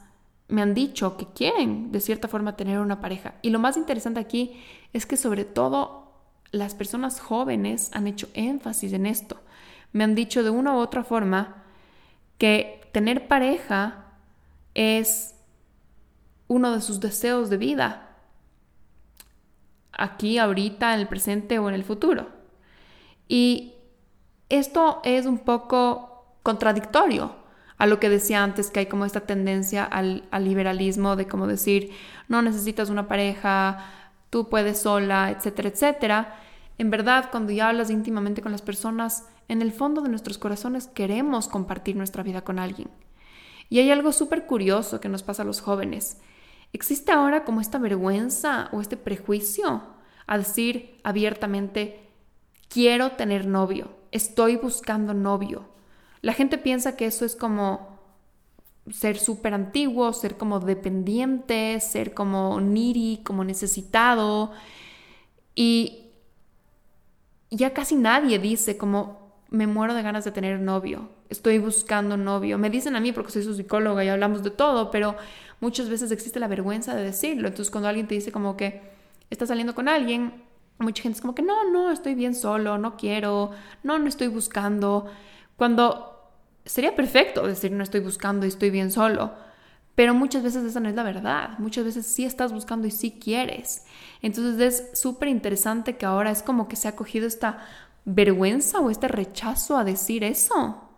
me han dicho que quieren de cierta forma tener una pareja. Y lo más interesante aquí es que sobre todo las personas jóvenes han hecho énfasis en esto. Me han dicho de una u otra forma que tener pareja es uno de sus deseos de vida, aquí, ahorita, en el presente o en el futuro. Y esto es un poco contradictorio a lo que decía antes, que hay como esta tendencia al, liberalismo de como decir, no necesitas una pareja, tú puedes sola, etcétera, etcétera. En verdad, cuando ya hablas íntimamente con las personas, en el fondo de nuestros corazones queremos compartir nuestra vida con alguien. Y hay algo súper curioso que nos pasa a los jóvenes. Existe ahora como esta vergüenza o este prejuicio a decir abiertamente, quiero tener novio, estoy buscando novio. La gente piensa que eso es como ser súper antiguo, ser como dependiente, ser como needy, como necesitado. Y ya casi nadie dice como me muero de ganas de tener novio, estoy buscando novio. Me dicen a mí porque soy su psicóloga y hablamos de todo, pero muchas veces existe la vergüenza de decirlo. Entonces cuando alguien te dice como que estás saliendo con alguien, mucha gente es como que no, no, estoy bien solo, no quiero, no, no estoy buscando. Cuando sería perfecto decir no estoy buscando y estoy bien solo, pero muchas veces esa no es la verdad. Muchas veces sí estás buscando y sí quieres. Entonces es súper interesante que ahora es como que se ha cogido esta vergüenza o este rechazo a decir eso.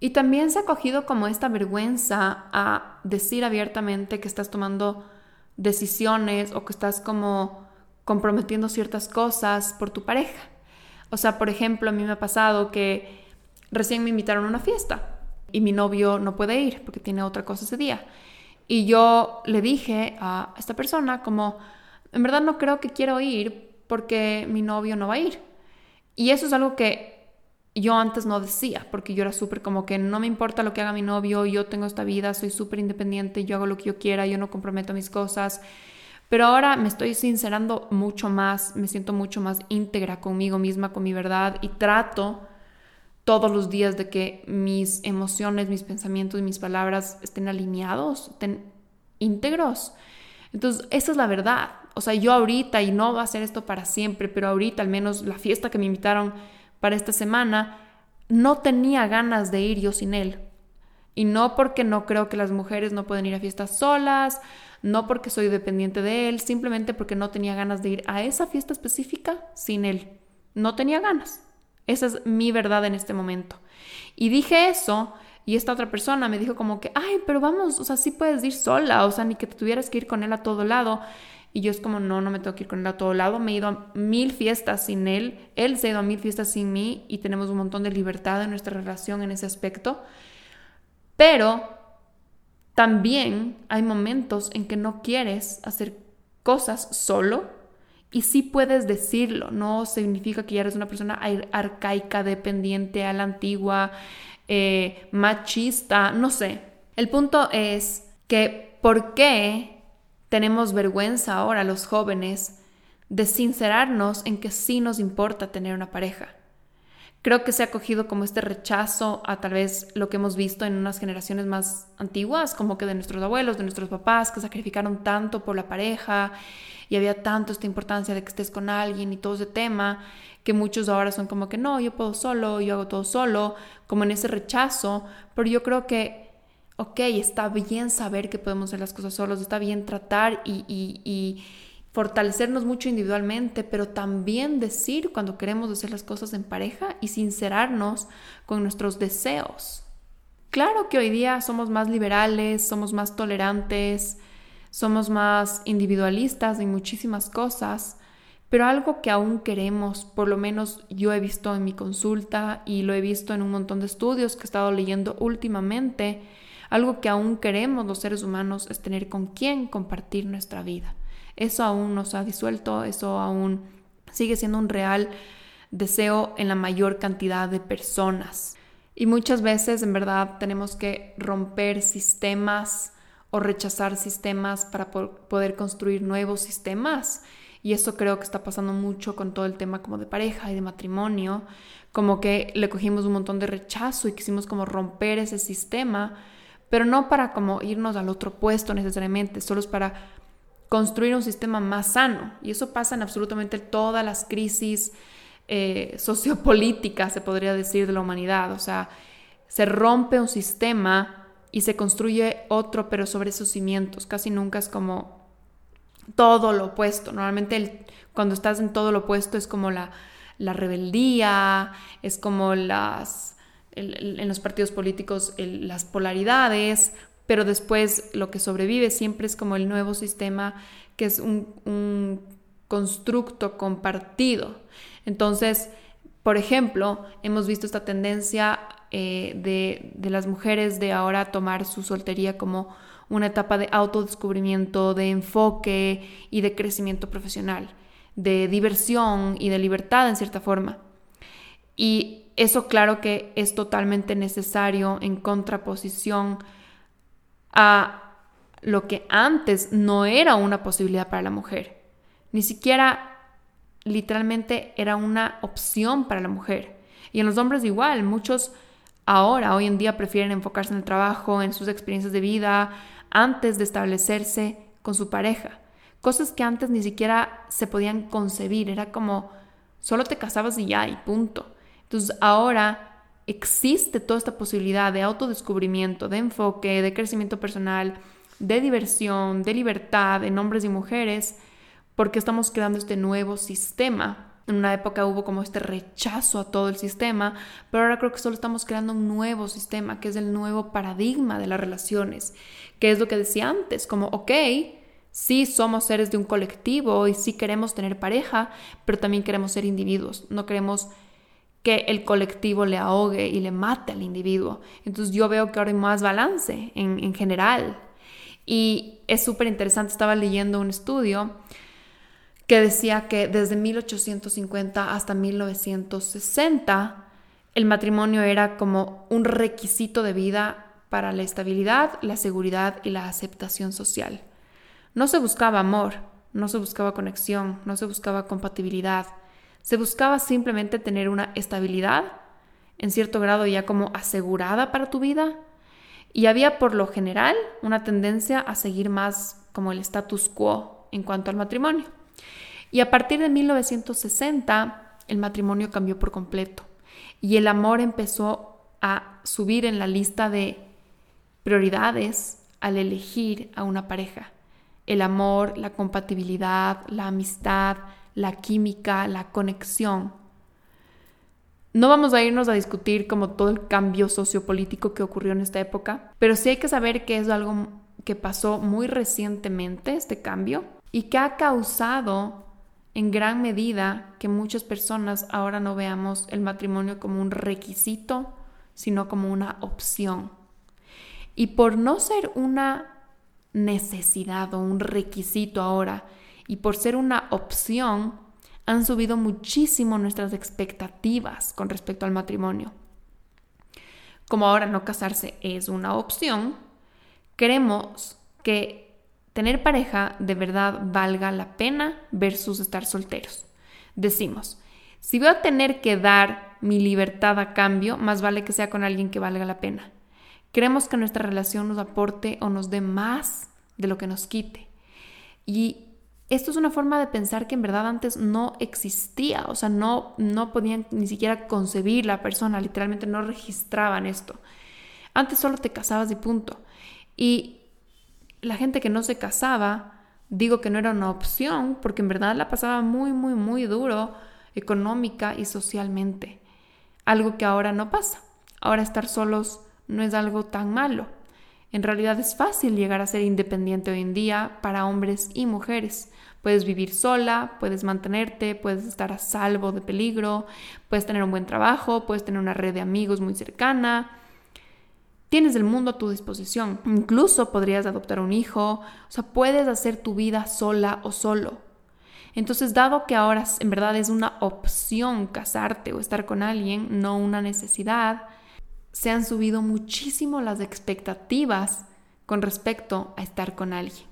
Y también se ha cogido como esta vergüenza a decir abiertamente que estás tomando decisiones o que estás como comprometiendo ciertas cosas por tu pareja. O sea, por ejemplo, a mí me ha pasado que recién me invitaron a una fiesta y mi novio no puede ir porque tiene otra cosa ese día. Y yo le dije a esta persona como, en verdad no creo que quiero ir porque mi novio no va a ir. Y eso es algo que yo antes no decía, porque yo era súper como que no me importa lo que haga mi novio, yo tengo esta vida, soy súper independiente, yo hago lo que yo quiera, yo no comprometo mis cosas. Pero ahora me estoy sincerando mucho más, me siento mucho más íntegra conmigo misma, con mi verdad y trato todos los días de que mis emociones, mis pensamientos y mis palabras estén alineados, estén íntegros. Entonces, esa es la verdad. O sea, yo ahorita, y no va a ser esto para siempre, pero ahorita al menos la fiesta que me invitaron para esta semana, no tenía ganas de ir yo sin él. Y no porque no creo que las mujeres no pueden ir a fiestas solas, no porque soy dependiente de él, simplemente porque no tenía ganas de ir a esa fiesta específica sin él. No tenía ganas. Esa es mi verdad en este momento. Y dije eso y esta otra persona me dijo como que, ay, pero vamos, o sea, sí puedes ir sola, o sea, ni que te tuvieras que ir con él a todo lado. Y yo es como, no, no me tengo que ir con él a todo lado. Me he ido a mil fiestas sin él. Él se ha ido a mil fiestas sin mí y tenemos un montón de libertad en nuestra relación en ese aspecto. Pero también hay momentos en que no quieres hacer cosas solo y sí puedes decirlo. No significa que ya eres una persona arcaica, dependiente a la antigua, eh, machista, no sé. El punto es que ¿por qué tenemos vergüenza ahora los jóvenes de sincerarnos en que sí nos importa tener una pareja. Creo que se ha cogido como este rechazo a tal vez lo que hemos visto en unas generaciones más antiguas, como que de nuestros abuelos, de nuestros papás, que sacrificaron tanto por la pareja y había tanto esta importancia de que estés con alguien y todo ese tema, que muchos ahora son como que no, yo puedo solo, yo hago todo solo, como en ese rechazo, pero yo creo que ok, está bien saber que podemos hacer las cosas solos, está bien tratar y, fortalecernos mucho individualmente, pero también decir cuando queremos hacer las cosas en pareja y sincerarnos con nuestros deseos. Claro que hoy día somos más liberales, somos más tolerantes, somos más individualistas en muchísimas cosas, pero algo que aún queremos, por lo menos yo he visto en mi consulta y lo he visto en un montón de estudios que he estado leyendo últimamente, algo que aún queremos los seres humanos es tener con quién compartir nuestra vida. Eso aún nos ha disuelto, eso aún sigue siendo un real deseo en la mayor cantidad de personas. Y muchas veces en verdad tenemos que romper sistemas o rechazar sistemas para poder construir nuevos sistemas. Y eso creo que está pasando mucho con todo el tema como de pareja y de matrimonio, como que le cogimos un montón de rechazo y quisimos como romper ese sistema pero no para como irnos al otro puesto necesariamente, solo es para construir un sistema más sano. Y eso pasa en absolutamente todas las crisis eh, sociopolíticas, se podría decir, de la humanidad. O sea, se rompe un sistema y se construye otro, pero sobre esos cimientos. Casi nunca es como todo lo opuesto. Normalmente cuando estás en todo lo opuesto es como la, rebeldía, es como las, en los partidos políticos las polaridades, pero después lo que sobrevive siempre es como el nuevo sistema que es un, constructo compartido. Entonces, por ejemplo, hemos visto esta tendencia eh, de, de, las mujeres de ahora tomar su soltería como una etapa de autodescubrimiento, de enfoque y de crecimiento profesional, de diversión y de libertad en cierta forma. Y eso claro que es totalmente necesario en contraposición a lo que antes no era una posibilidad para la mujer. Ni siquiera literalmente era una opción para la mujer. Y en los hombres igual, muchos ahora, hoy en día, prefieren enfocarse en el trabajo, en sus experiencias de vida, antes de establecerse con su pareja. Cosas que antes ni siquiera se podían concebir, era como solo te casabas y ya, y punto. Entonces ahora existe toda esta posibilidad de autodescubrimiento, de enfoque, de crecimiento personal, de diversión, de libertad en hombres y mujeres, porque estamos creando este nuevo sistema. En una época hubo como este rechazo a todo el sistema, pero ahora creo que solo estamos creando un nuevo sistema, que es el nuevo paradigma de las relaciones, que es lo que decía antes, como, ok, sí somos seres de un colectivo y sí queremos tener pareja, pero también queremos ser individuos, no queremos que el colectivo le ahogue y le mate al individuo. Entonces yo veo que ahora hay más balance en, en general. Y es súper interesante, estaba leyendo un estudio que decía que desde 1850 hasta 1960 el matrimonio era como un requisito de vida para la estabilidad, la seguridad y la aceptación social. No se buscaba amor, no se buscaba conexión, no se buscaba compatibilidad, se buscaba simplemente tener una estabilidad, en cierto grado ya como asegurada para tu vida, y había por lo general una tendencia a seguir más como el status quo en cuanto al matrimonio. Y a partir de 1960 el matrimonio cambió por completo y el amor empezó a subir en la lista de prioridades al elegir a una pareja. El amor, la compatibilidad, la amistad, la química, la conexión. No vamos a irnos a discutir como todo el cambio sociopolítico que ocurrió en esta época, pero sí hay que saber que es algo que pasó muy recientemente, este cambio, y que ha causado en gran medida que muchas personas ahora no veamos el matrimonio como un requisito, sino como una opción. Y por no ser una necesidad o un requisito ahora, y por ser una opción, han subido muchísimo nuestras expectativas con respecto al matrimonio. Como ahora no casarse es una opción, queremos que tener pareja de verdad valga la pena versus estar solteros. Decimos, si voy a tener que dar mi libertad a cambio, más vale que sea con alguien que valga la pena. Queremos que nuestra relación nos aporte o nos dé más de lo que nos quite. Y esto es una forma de pensar que en verdad antes no existía, o sea, no, no podían ni siquiera concebir la persona, literalmente no registraban esto. Antes solo te casabas y punto. Y la gente que no se casaba, digo que no era una opción, porque en verdad la pasaba muy, muy, muy duro económica y socialmente. Algo que ahora no pasa. Ahora estar solos no es algo tan malo. En realidad es fácil llegar a ser independiente hoy en día para hombres y mujeres. Puedes vivir sola, puedes mantenerte, puedes estar a salvo de peligro, puedes tener un buen trabajo, puedes tener una red de amigos muy cercana. Tienes el mundo a tu disposición. Incluso podrías adoptar un hijo. O sea, puedes hacer tu vida sola o solo. Entonces, dado que ahora en verdad es una opción casarte o estar con alguien, no una necesidad, se han subido muchísimo las expectativas con respecto a estar con alguien.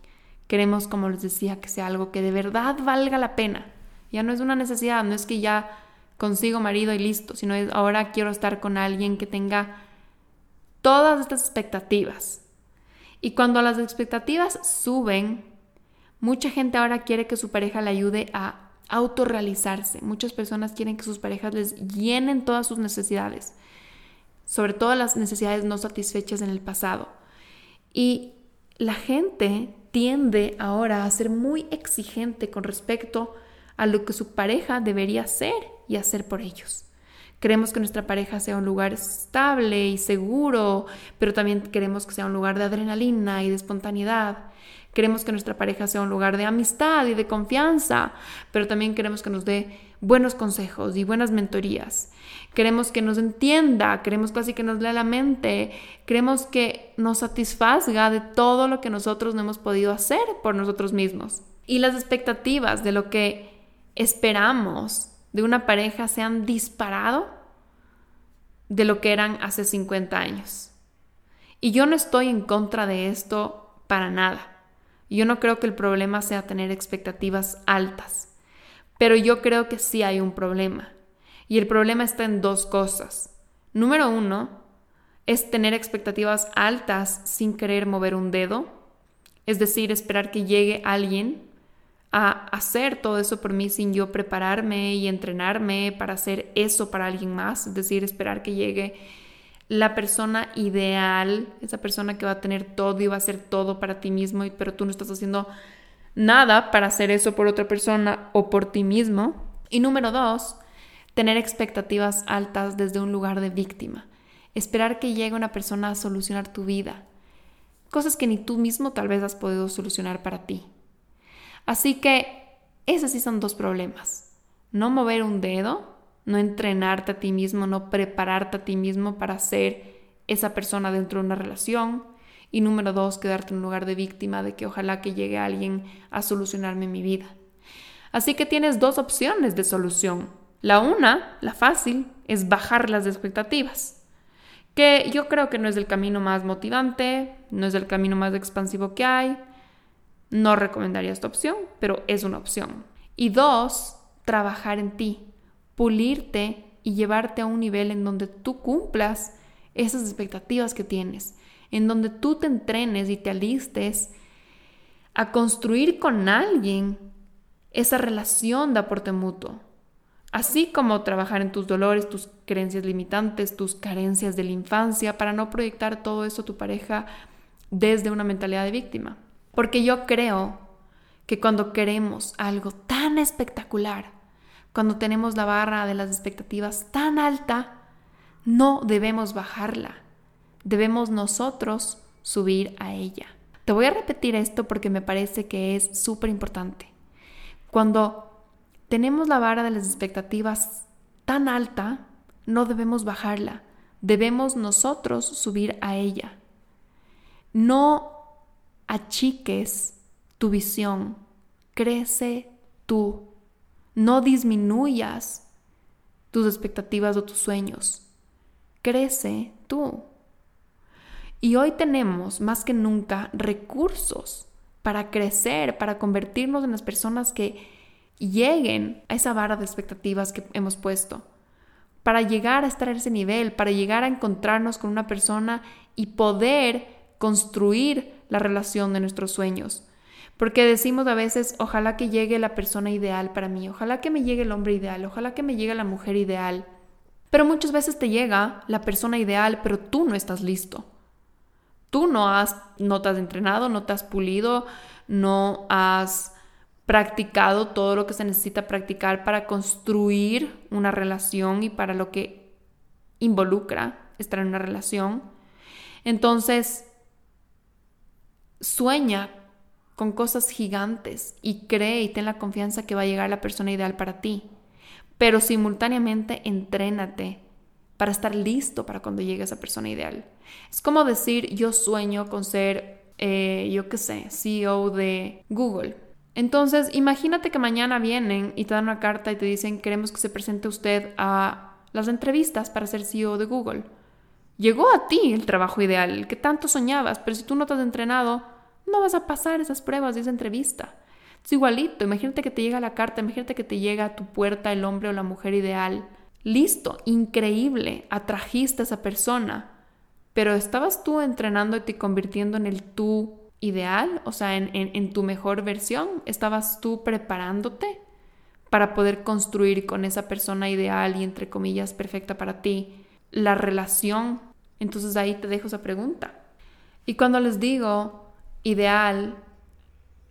Queremos, como les decía, que sea algo que de verdad valga la pena. Ya no es una necesidad, no es que ya consigo marido y listo, sino es ahora quiero estar con alguien que tenga todas estas expectativas Y cuando las expectativas suben, mucha gente ahora quiere que su pareja le ayude a autorrealizarse. Muchas personas quieren que sus parejas les llenen todas sus necesidades, sobre todo las necesidades no satisfechas en el pasado. Y la gente tiende ahora a ser muy exigente con respecto a lo que su pareja debería ser y hacer por ellos. Queremos que nuestra pareja sea un lugar estable y seguro, pero también queremos que sea un lugar de adrenalina y de espontaneidad. Queremos que nuestra pareja sea un lugar de amistad y de confianza, pero también queremos que nos dé buenos consejos y buenas mentorías. Queremos que nos entienda, queremos casi que nos lea la mente, queremos que nos satisfazga de todo lo que nosotros no hemos podido hacer por nosotros mismos. Y las expectativas de lo que esperamos de una pareja se han disparado de lo que eran hace 50 años. Y yo no estoy en contra de esto para nada. Yo no creo que el problema sea tener expectativas altas, pero yo creo que sí hay un problema. Y el problema está en dos cosas. Número uno, es tener expectativas altas sin querer mover un dedo, es decir, esperar que llegue alguien a hacer todo eso por mí sin yo prepararme y entrenarme para hacer eso para alguien más, es decir, esperar que llegue la persona ideal, esa persona que va a tener todo y va a hacer todo para ti mismo, pero tú no estás haciendo nada para hacer eso por otra persona o por ti mismo. Y número dos, tener expectativas altas desde un lugar de víctima. Esperar que llegue una persona a solucionar tu vida. Cosas que ni tú mismo tal vez has podido solucionar para ti. Así que esos sí son dos problemas. No mover un dedo no entrenarte a ti mismo, no prepararte a ti mismo para ser esa persona dentro de una relación. Y número dos, quedarte en un lugar de víctima de que ojalá que llegue alguien a solucionarme mi vida. Así que tienes dos opciones de solución. La una, la fácil, es bajar las expectativas, que yo creo que no es el camino más motivante, no es el camino más expansivo que hay. No recomendaría esta opción, pero es una opción. Y dos, trabajar en ti, pulirte y llevarte a un nivel en donde tú cumplas esas expectativas que tienes, en donde tú te entrenes y te alistes a construir con alguien esa relación de aporte mutuo, así como trabajar en tus dolores, tus creencias limitantes, tus carencias de la infancia, para no proyectar todo eso a tu pareja desde una mentalidad de víctima. Porque yo creo que cuando queremos algo tan espectacular, cuando tenemos la barra de las expectativas tan alta, no debemos bajarla. Debemos nosotros subir a ella. Te voy a repetir esto porque me parece que es súper importante. Cuando tenemos la vara de las expectativas tan alta, no debemos bajarla. Debemos nosotros subir a ella. No achiques tu visión. Crece tú no disminuyas tus expectativas o tus sueños. Crece tú. Y hoy tenemos más que nunca recursos para crecer, para convertirnos en las personas que lleguen a esa vara de expectativas que hemos puesto, para llegar a estar ese nivel, para llegar a encontrarnos con una persona y poder construir la relación de nuestros sueños. Porque decimos a veces, ojalá que llegue la persona ideal para mí, ojalá que me llegue el hombre ideal, ojalá que me llegue la mujer ideal. Pero muchas veces te llega la persona ideal, pero tú no estás listo. Tú no has, no te has entrenado, no te has pulido, no has practicado todo lo que se necesita practicar para construir una relación y para lo que involucra estar en una relación. Entonces, sueña con cosas gigantes y cree y ten la confianza que va a llegar la persona ideal para ti. Pero simultáneamente entrénate para estar listo para cuando llegue esa persona ideal. Es como decir, yo sueño con ser, eh, yo qué sé, CEO de Google. Entonces, imagínate que mañana vienen y te dan una carta y te dicen, queremos que se presente usted a las entrevistas para ser CEO de Google. Llegó a ti el trabajo ideal, que tanto soñabas, pero si tú no te has entrenado, no vas a pasar esas pruebas de esa entrevista. Es igualito, imagínate que te llega la carta, imagínate que te llega a tu puerta el hombre o la mujer ideal. Listo, increíble, atrajiste a esa persona. pero ¿estabas tú entrenándote y convirtiendo en el tú ideal? O sea, en, en tu mejor versión. ¿Estabas tú preparándote para poder construir con esa persona ideal y entre comillas perfecta para ti la relación? Entonces ahí te dejo esa pregunta. Y cuando les digo ideal,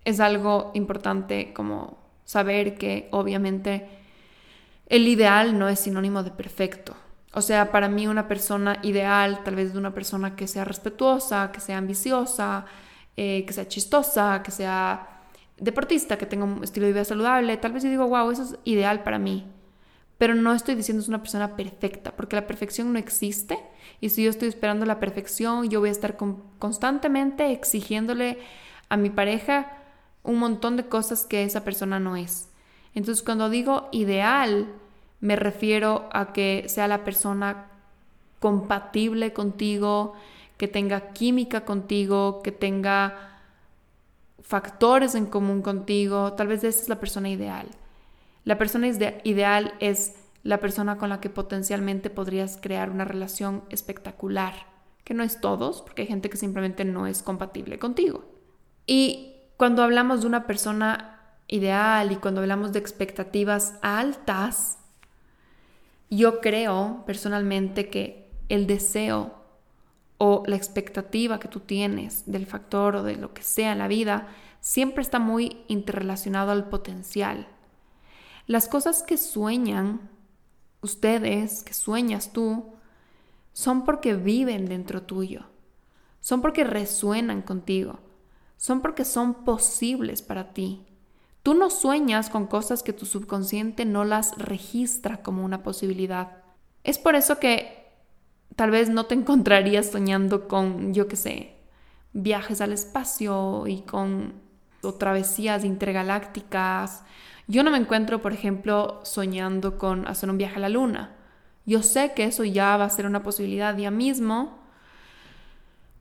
es algo importante como saber que obviamente el ideal no es sinónimo de perfecto. O sea, para mí una persona ideal, tal vez de una persona que sea respetuosa, que sea ambiciosa, eh, que sea chistosa, que sea deportista, que tenga un estilo de vida saludable, tal vez yo digo, wow, eso es ideal para mí. Pero no estoy diciendo es una persona perfecta, porque la perfección no existe. Y si yo estoy esperando la perfección, yo voy a estar constantemente exigiéndole a mi pareja un montón de cosas que esa persona no es. Entonces, cuando digo ideal, me refiero a que sea la persona compatible contigo, que tenga química contigo, que tenga factores en común contigo. Tal vez esa es la persona ideal. La persona ideal es la persona con la que potencialmente podrías crear una relación espectacular, que no es todos, porque hay gente que simplemente no es compatible contigo. Y cuando hablamos de una persona ideal y cuando hablamos de expectativas altas, yo creo personalmente que el deseo o la expectativa que tú tienes del factor o de lo que sea en la vida siempre está muy interrelacionado al potencial. Las cosas que sueñan ustedes, que sueñas tú, son porque viven dentro tuyo, son porque resuenan contigo son porque son posibles para ti. Tú no sueñas con cosas que tu subconsciente no las registra como una posibilidad. Es por eso que tal vez no te [laughs] encontrarías soñando con, yo qué sé, viajes al espacio y con o travesías intergalácticas. Yo no me encuentro, por ejemplo, soñando con hacer un viaje a la luna. Yo sé que eso ya va a ser una posibilidad ya mismo,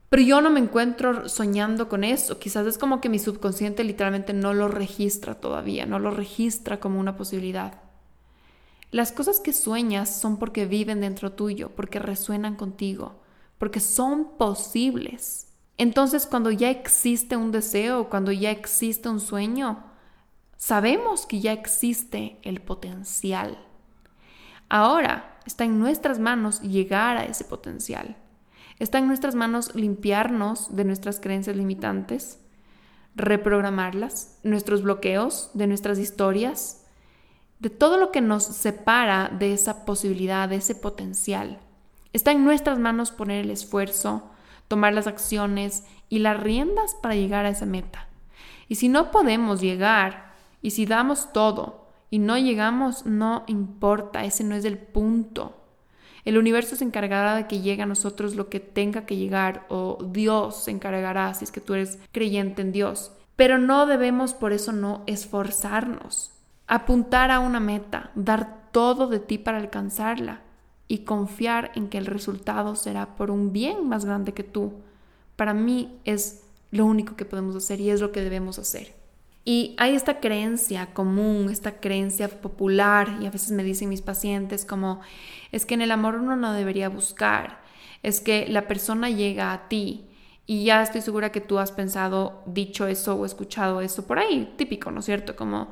pero yo no me encuentro soñando con eso. Quizás es como que mi subconsciente literalmente no lo registra todavía, no lo registra como una posibilidad. Las cosas que sueñas son porque viven dentro tuyo, porque resuenan contigo, porque son posibles. Entonces cuando ya existe un deseo, cuando ya existe un sueño, sabemos que ya existe el potencial. Ahora está en nuestras manos llegar a ese potencial. Está en nuestras manos limpiarnos de nuestras creencias limitantes, reprogramarlas, nuestros bloqueos, de nuestras historias, de todo lo que nos separa de esa posibilidad, de ese potencial. Está en nuestras manos poner el esfuerzo, tomar las acciones y las riendas para llegar a esa meta. Y si no podemos llegar, y si damos todo y no llegamos, no importa, ese no es el punto. El universo se encargará de que llegue a nosotros lo que tenga que llegar o Dios se encargará si es que tú eres creyente en Dios. Pero no debemos por eso no esforzarnos, apuntar a una meta, dar todo de ti para alcanzarla y confiar en que el resultado será por un bien más grande que tú. Para mí es lo único que podemos hacer y es lo que debemos hacer. Y hay esta creencia común, esta creencia popular, y a veces me dicen mis pacientes como, es que en el amor uno no debería buscar, es que la persona llega a ti. Y ya estoy segura que tú has pensado, dicho eso o escuchado eso por ahí, típico, ¿no es cierto? Como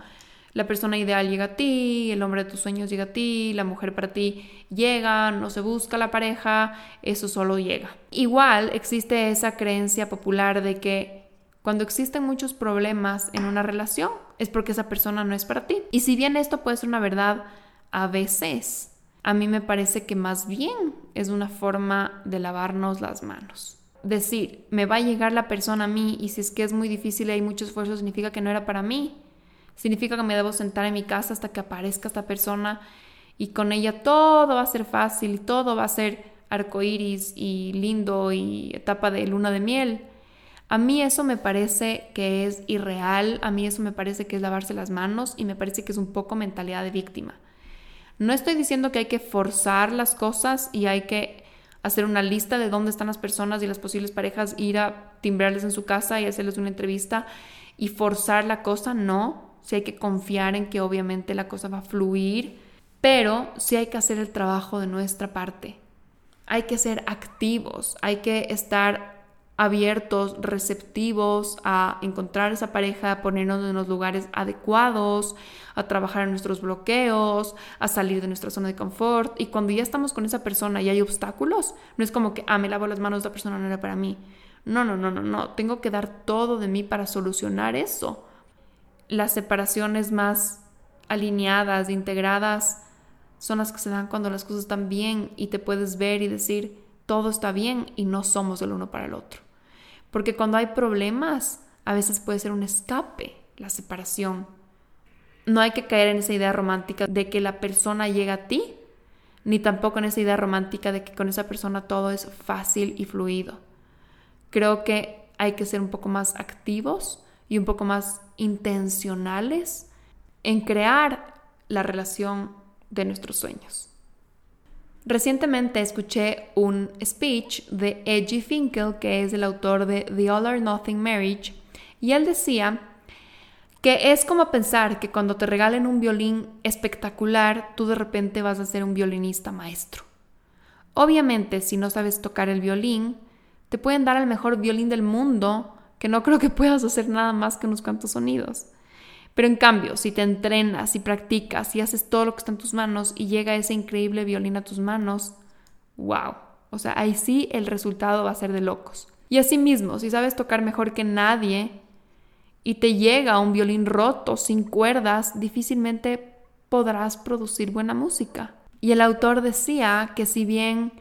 la persona ideal llega a ti, el hombre de tus sueños llega a ti, la mujer para ti llega, no se busca la pareja, eso solo llega. Igual existe esa creencia popular de que cuando existen muchos problemas en una relación es porque esa persona no es para ti. Y si bien esto puede ser una verdad a veces, a mí me parece que más bien es una forma de lavarnos las manos. Decir, me va a llegar la persona a mí y si es que es muy difícil y hay mucho esfuerzo, significa que no era para mí. Significa que me debo sentar en mi casa hasta que aparezca esta persona y con ella todo va a ser fácil y todo va a ser arcoíris y lindo y etapa de luna de miel. A mí eso me parece que es irreal, a mí eso me parece que es lavarse las manos y me parece que es un poco mentalidad de víctima. No estoy diciendo que hay que forzar las cosas y hay que hacer una lista de dónde están las personas y las posibles parejas, ir a timbrarles en su casa y hacerles una entrevista y forzar la cosa, no. Sí hay que confiar en que obviamente la cosa va a fluir, pero sí hay que hacer el trabajo de nuestra parte. hay que ser activos, hay que estar abiertos, receptivos a encontrar esa pareja, ponernos en los lugares adecuados, a trabajar en nuestros bloqueos, a salir de nuestra zona de confort. Y cuando ya estamos con esa persona y hay obstáculos, no es como que, ah, me lavo las manos, esta persona no era para mí. No, no, no, no, no. Tengo que dar todo de mí para solucionar eso. Las separaciones más alineadas, integradas, son las que se dan cuando las cosas están bien y te puedes ver y decir, todo está bien y no somos el uno para el otro. Porque cuando hay problemas, a veces puede ser un escape la separación. No hay que caer en esa idea romántica de que la persona llega a ti, ni tampoco en esa idea romántica de que con esa persona todo es fácil y fluido. Creo que hay que ser un poco más activos y un poco más intencionales en crear la relación de nuestros sueños. Recientemente escuché un speech de Edgy Finkel, que es el autor de The All or Nothing Marriage, y él decía que es como pensar que cuando te regalen un violín espectacular, tú de repente vas a ser un violinista maestro. Obviamente, si no sabes tocar el violín, te pueden dar el mejor violín del mundo, que no creo que puedas hacer nada más que unos cuantos sonidos. Pero en cambio, si te entrenas y practicas y haces todo lo que está en tus manos y llega ese increíble violín a tus manos, wow. O sea, ahí sí el resultado va a ser de locos. Y asimismo, si sabes tocar mejor que nadie y te llega un violín roto, sin cuerdas, difícilmente podrás producir buena música. Y el autor decía que si bien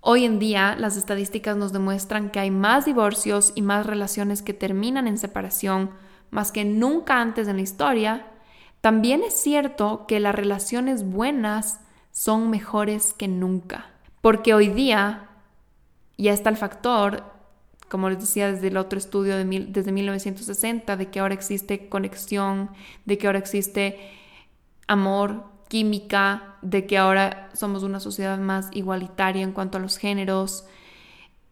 hoy en día las estadísticas nos demuestran que hay más divorcios y más relaciones que terminan en separación, más que nunca antes en la historia, también es cierto que las relaciones buenas son mejores que nunca. Porque hoy día ya está el factor, como les decía desde el otro estudio de desde 1960, de que ahora existe conexión, de que ahora existe amor, química, de que ahora somos una sociedad más igualitaria en cuanto a los géneros.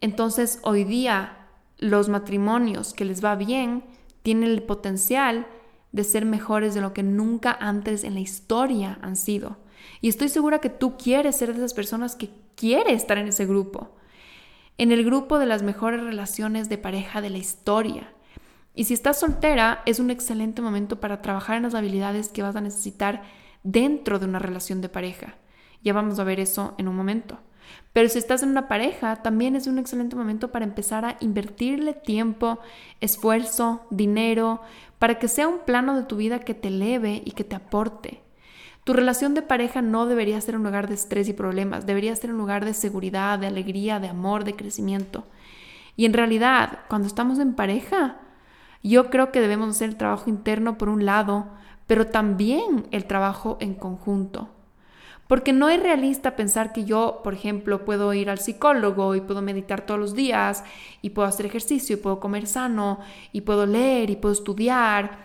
Entonces hoy día los matrimonios que les va bien tienen el potencial de ser mejores de lo que nunca antes en la historia han sido. Y estoy segura que tú quieres ser de esas personas que quiere estar en ese grupo, en el grupo de las mejores relaciones de pareja de la historia. Y si estás soltera, es un excelente momento para trabajar en las habilidades que vas a necesitar dentro de una relación de pareja. Ya vamos a ver eso en un momento. Pero si estás en una pareja, también es un excelente momento para empezar a invertirle tiempo, esfuerzo, dinero, para que sea un plano de tu vida que te eleve y que te aporte. Tu relación de pareja no debería ser un lugar de estrés y problemas, debería ser un lugar de seguridad, de alegría, de amor, de crecimiento. Y en realidad, cuando estamos en pareja, yo creo que debemos hacer el trabajo interno por un lado, pero también el trabajo en conjunto. Porque no es realista pensar que yo, por ejemplo, puedo ir al psicólogo y puedo meditar todos los días y puedo hacer ejercicio y puedo comer sano y puedo leer y puedo estudiar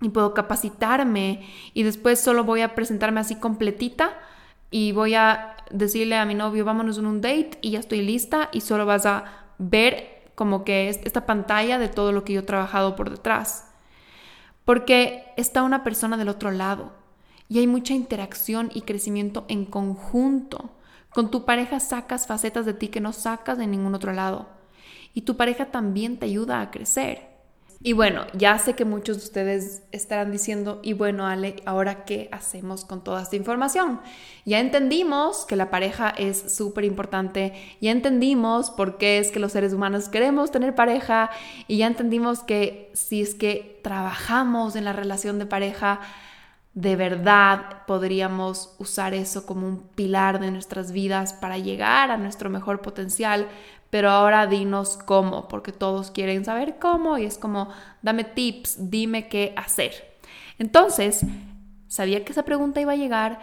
y puedo capacitarme y después solo voy a presentarme así completita y voy a decirle a mi novio vámonos en un date y ya estoy lista y solo vas a ver como que esta pantalla de todo lo que yo he trabajado por detrás. Porque está una persona del otro lado y hay mucha interacción y crecimiento en conjunto. Con tu pareja sacas facetas de ti que no sacas de ningún otro lado. Y tu pareja también te ayuda a crecer. Y bueno, ya sé que muchos de ustedes estarán diciendo, y bueno, Ale, ¿ahora qué hacemos con toda esta información? Ya entendimos que la pareja es súper importante, ya entendimos por qué es que los seres humanos queremos tener pareja, y ya entendimos que si es que trabajamos en la relación de pareja, de verdad podríamos usar eso como un pilar de nuestras vidas para llegar a nuestro mejor potencial, pero ahora dinos cómo, porque todos quieren saber cómo y es como, dame tips, dime qué hacer. Entonces, sabía que esa pregunta iba a llegar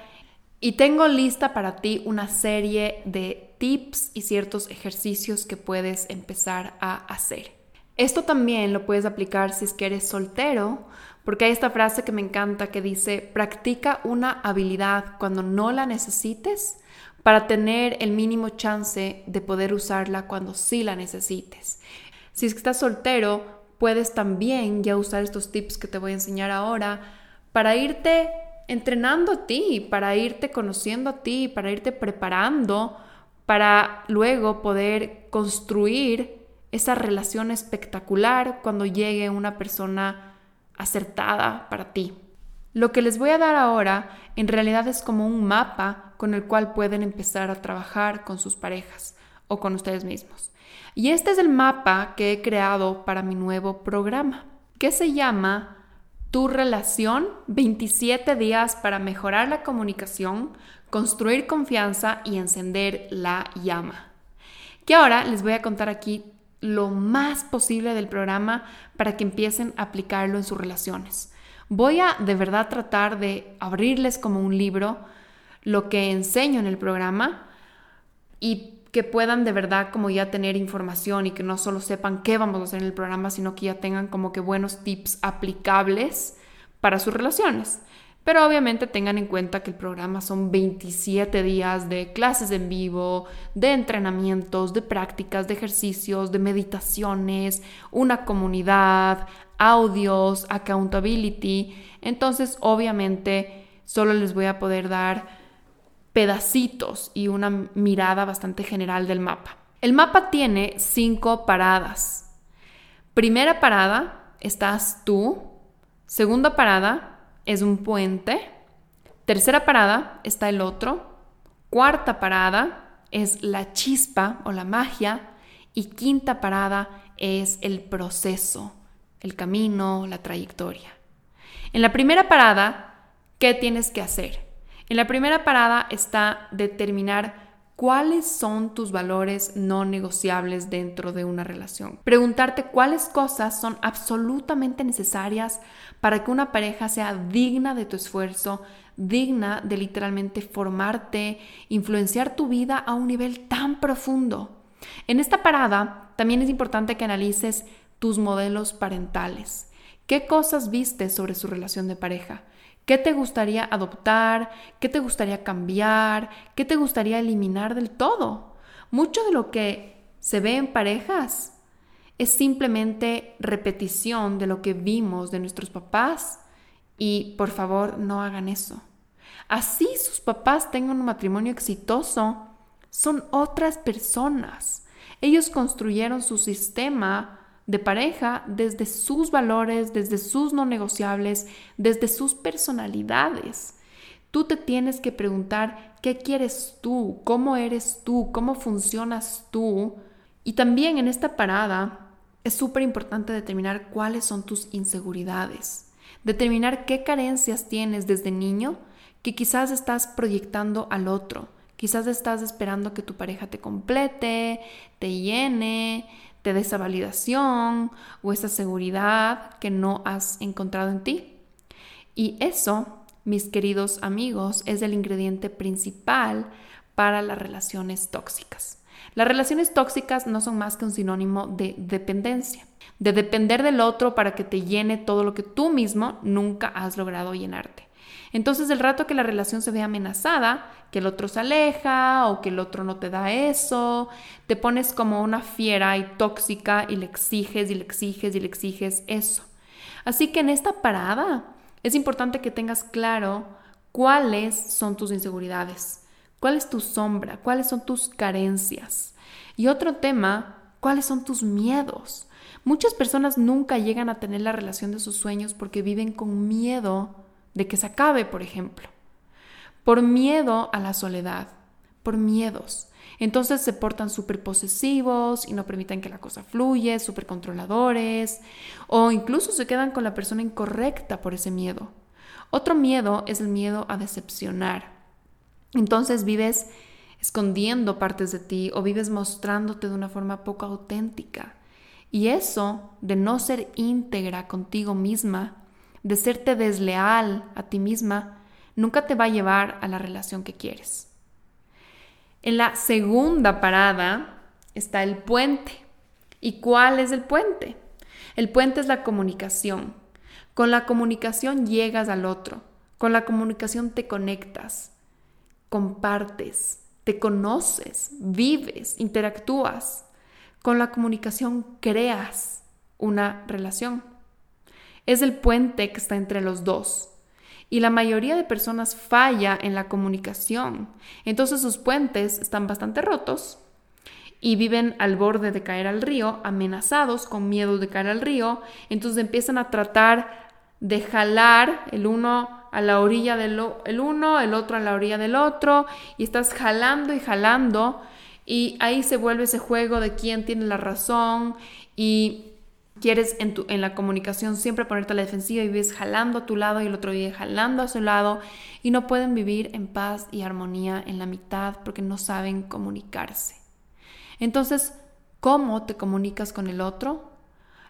y tengo lista para ti una serie de tips y ciertos ejercicios que puedes empezar a hacer. Esto también lo puedes aplicar si es que eres soltero porque hay esta frase que me encanta que dice, practica una habilidad cuando no la necesites para tener el mínimo chance de poder usarla cuando sí la necesites. Si es que estás soltero, puedes también ya usar estos tips que te voy a enseñar ahora para irte entrenando a ti, para irte conociendo a ti, para irte preparando para luego poder construir esa relación espectacular cuando llegue una persona acertada para ti. Lo que les voy a dar ahora en realidad es como un mapa con el cual pueden empezar a trabajar con sus parejas o con ustedes mismos. Y este es el mapa que he creado para mi nuevo programa, que se llama Tu relación 27 días para mejorar la comunicación, construir confianza y encender la llama. Que ahora les voy a contar aquí lo más posible del programa para que empiecen a aplicarlo en sus relaciones. Voy a de verdad tratar de abrirles como un libro lo que enseño en el programa y que puedan de verdad como ya tener información y que no solo sepan qué vamos a hacer en el programa, sino que ya tengan como que buenos tips aplicables para sus relaciones. Pero obviamente tengan en cuenta que el programa son 27 días de clases en vivo, de entrenamientos, de prácticas, de ejercicios, de meditaciones, una comunidad, audios, accountability. Entonces, obviamente, solo les voy a poder dar pedacitos y una mirada bastante general del mapa. El mapa tiene cinco paradas. Primera parada, estás tú. Segunda parada, es un puente. Tercera parada está el otro. Cuarta parada es la chispa o la magia. Y quinta parada es el proceso, el camino, la trayectoria. En la primera parada, ¿qué tienes que hacer? En la primera parada está determinar cuáles son tus valores no negociables dentro de una relación. Preguntarte cuáles cosas son absolutamente necesarias para que una pareja sea digna de tu esfuerzo, digna de literalmente formarte, influenciar tu vida a un nivel tan profundo. En esta parada también es importante que analices tus modelos parentales. ¿Qué cosas viste sobre su relación de pareja? ¿Qué te gustaría adoptar? ¿Qué te gustaría cambiar? ¿Qué te gustaría eliminar del todo? Mucho de lo que se ve en parejas es simplemente repetición de lo que vimos de nuestros papás y por favor no hagan eso. Así sus papás tengan un matrimonio exitoso, son otras personas. Ellos construyeron su sistema de pareja desde sus valores, desde sus no negociables, desde sus personalidades. Tú te tienes que preguntar qué quieres tú, cómo eres tú, cómo funcionas tú. Y también en esta parada es súper importante determinar cuáles son tus inseguridades, determinar qué carencias tienes desde niño que quizás estás proyectando al otro. Quizás estás esperando que tu pareja te complete, te llene, te dé esa validación o esa seguridad que no has encontrado en ti. Y eso, mis queridos amigos, es el ingrediente principal para las relaciones tóxicas. Las relaciones tóxicas no son más que un sinónimo de dependencia, de depender del otro para que te llene todo lo que tú mismo nunca has logrado llenarte. Entonces, el rato que la relación se ve amenazada, que el otro se aleja o que el otro no te da eso, te pones como una fiera y tóxica y le exiges y le exiges y le exiges eso. Así que en esta parada es importante que tengas claro cuáles son tus inseguridades, cuál es tu sombra, cuáles son tus carencias. Y otro tema, cuáles son tus miedos. Muchas personas nunca llegan a tener la relación de sus sueños porque viven con miedo de que se acabe, por ejemplo, por miedo a la soledad, por miedos. Entonces se portan súper posesivos y no permiten que la cosa fluya, súper controladores, o incluso se quedan con la persona incorrecta por ese miedo. Otro miedo es el miedo a decepcionar. Entonces vives escondiendo partes de ti o vives mostrándote de una forma poco auténtica. Y eso de no ser íntegra contigo misma de serte desleal a ti misma, nunca te va a llevar a la relación que quieres. En la segunda parada está el puente. ¿Y cuál es el puente? El puente es la comunicación. Con la comunicación llegas al otro. Con la comunicación te conectas, compartes, te conoces, vives, interactúas. Con la comunicación creas una relación. Es el puente que está entre los dos. Y la mayoría de personas falla en la comunicación. Entonces sus puentes están bastante rotos y viven al borde de caer al río, amenazados con miedo de caer al río. Entonces empiezan a tratar de jalar el uno a la orilla del el uno, el otro a la orilla del otro, y estás jalando y jalando, y ahí se vuelve ese juego de quién tiene la razón, y quieres en, tu, en la comunicación siempre ponerte a la defensiva y vives jalando a tu lado y el otro vive jalando a su lado, y no pueden vivir en paz y armonía en la mitad porque no saben comunicarse. Entonces, ¿cómo te comunicas con el otro?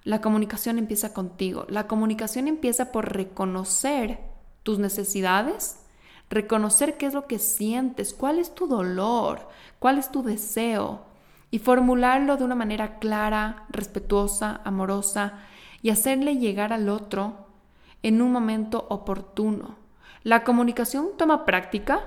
La comunicación empieza contigo. La comunicación empieza por reconocer tus necesidades, reconocer qué es lo que sientes, cuál es tu dolor, cuál es tu deseo y formularlo de una manera clara, respetuosa, amorosa y hacerle llegar al otro en un momento oportuno. La comunicación toma práctica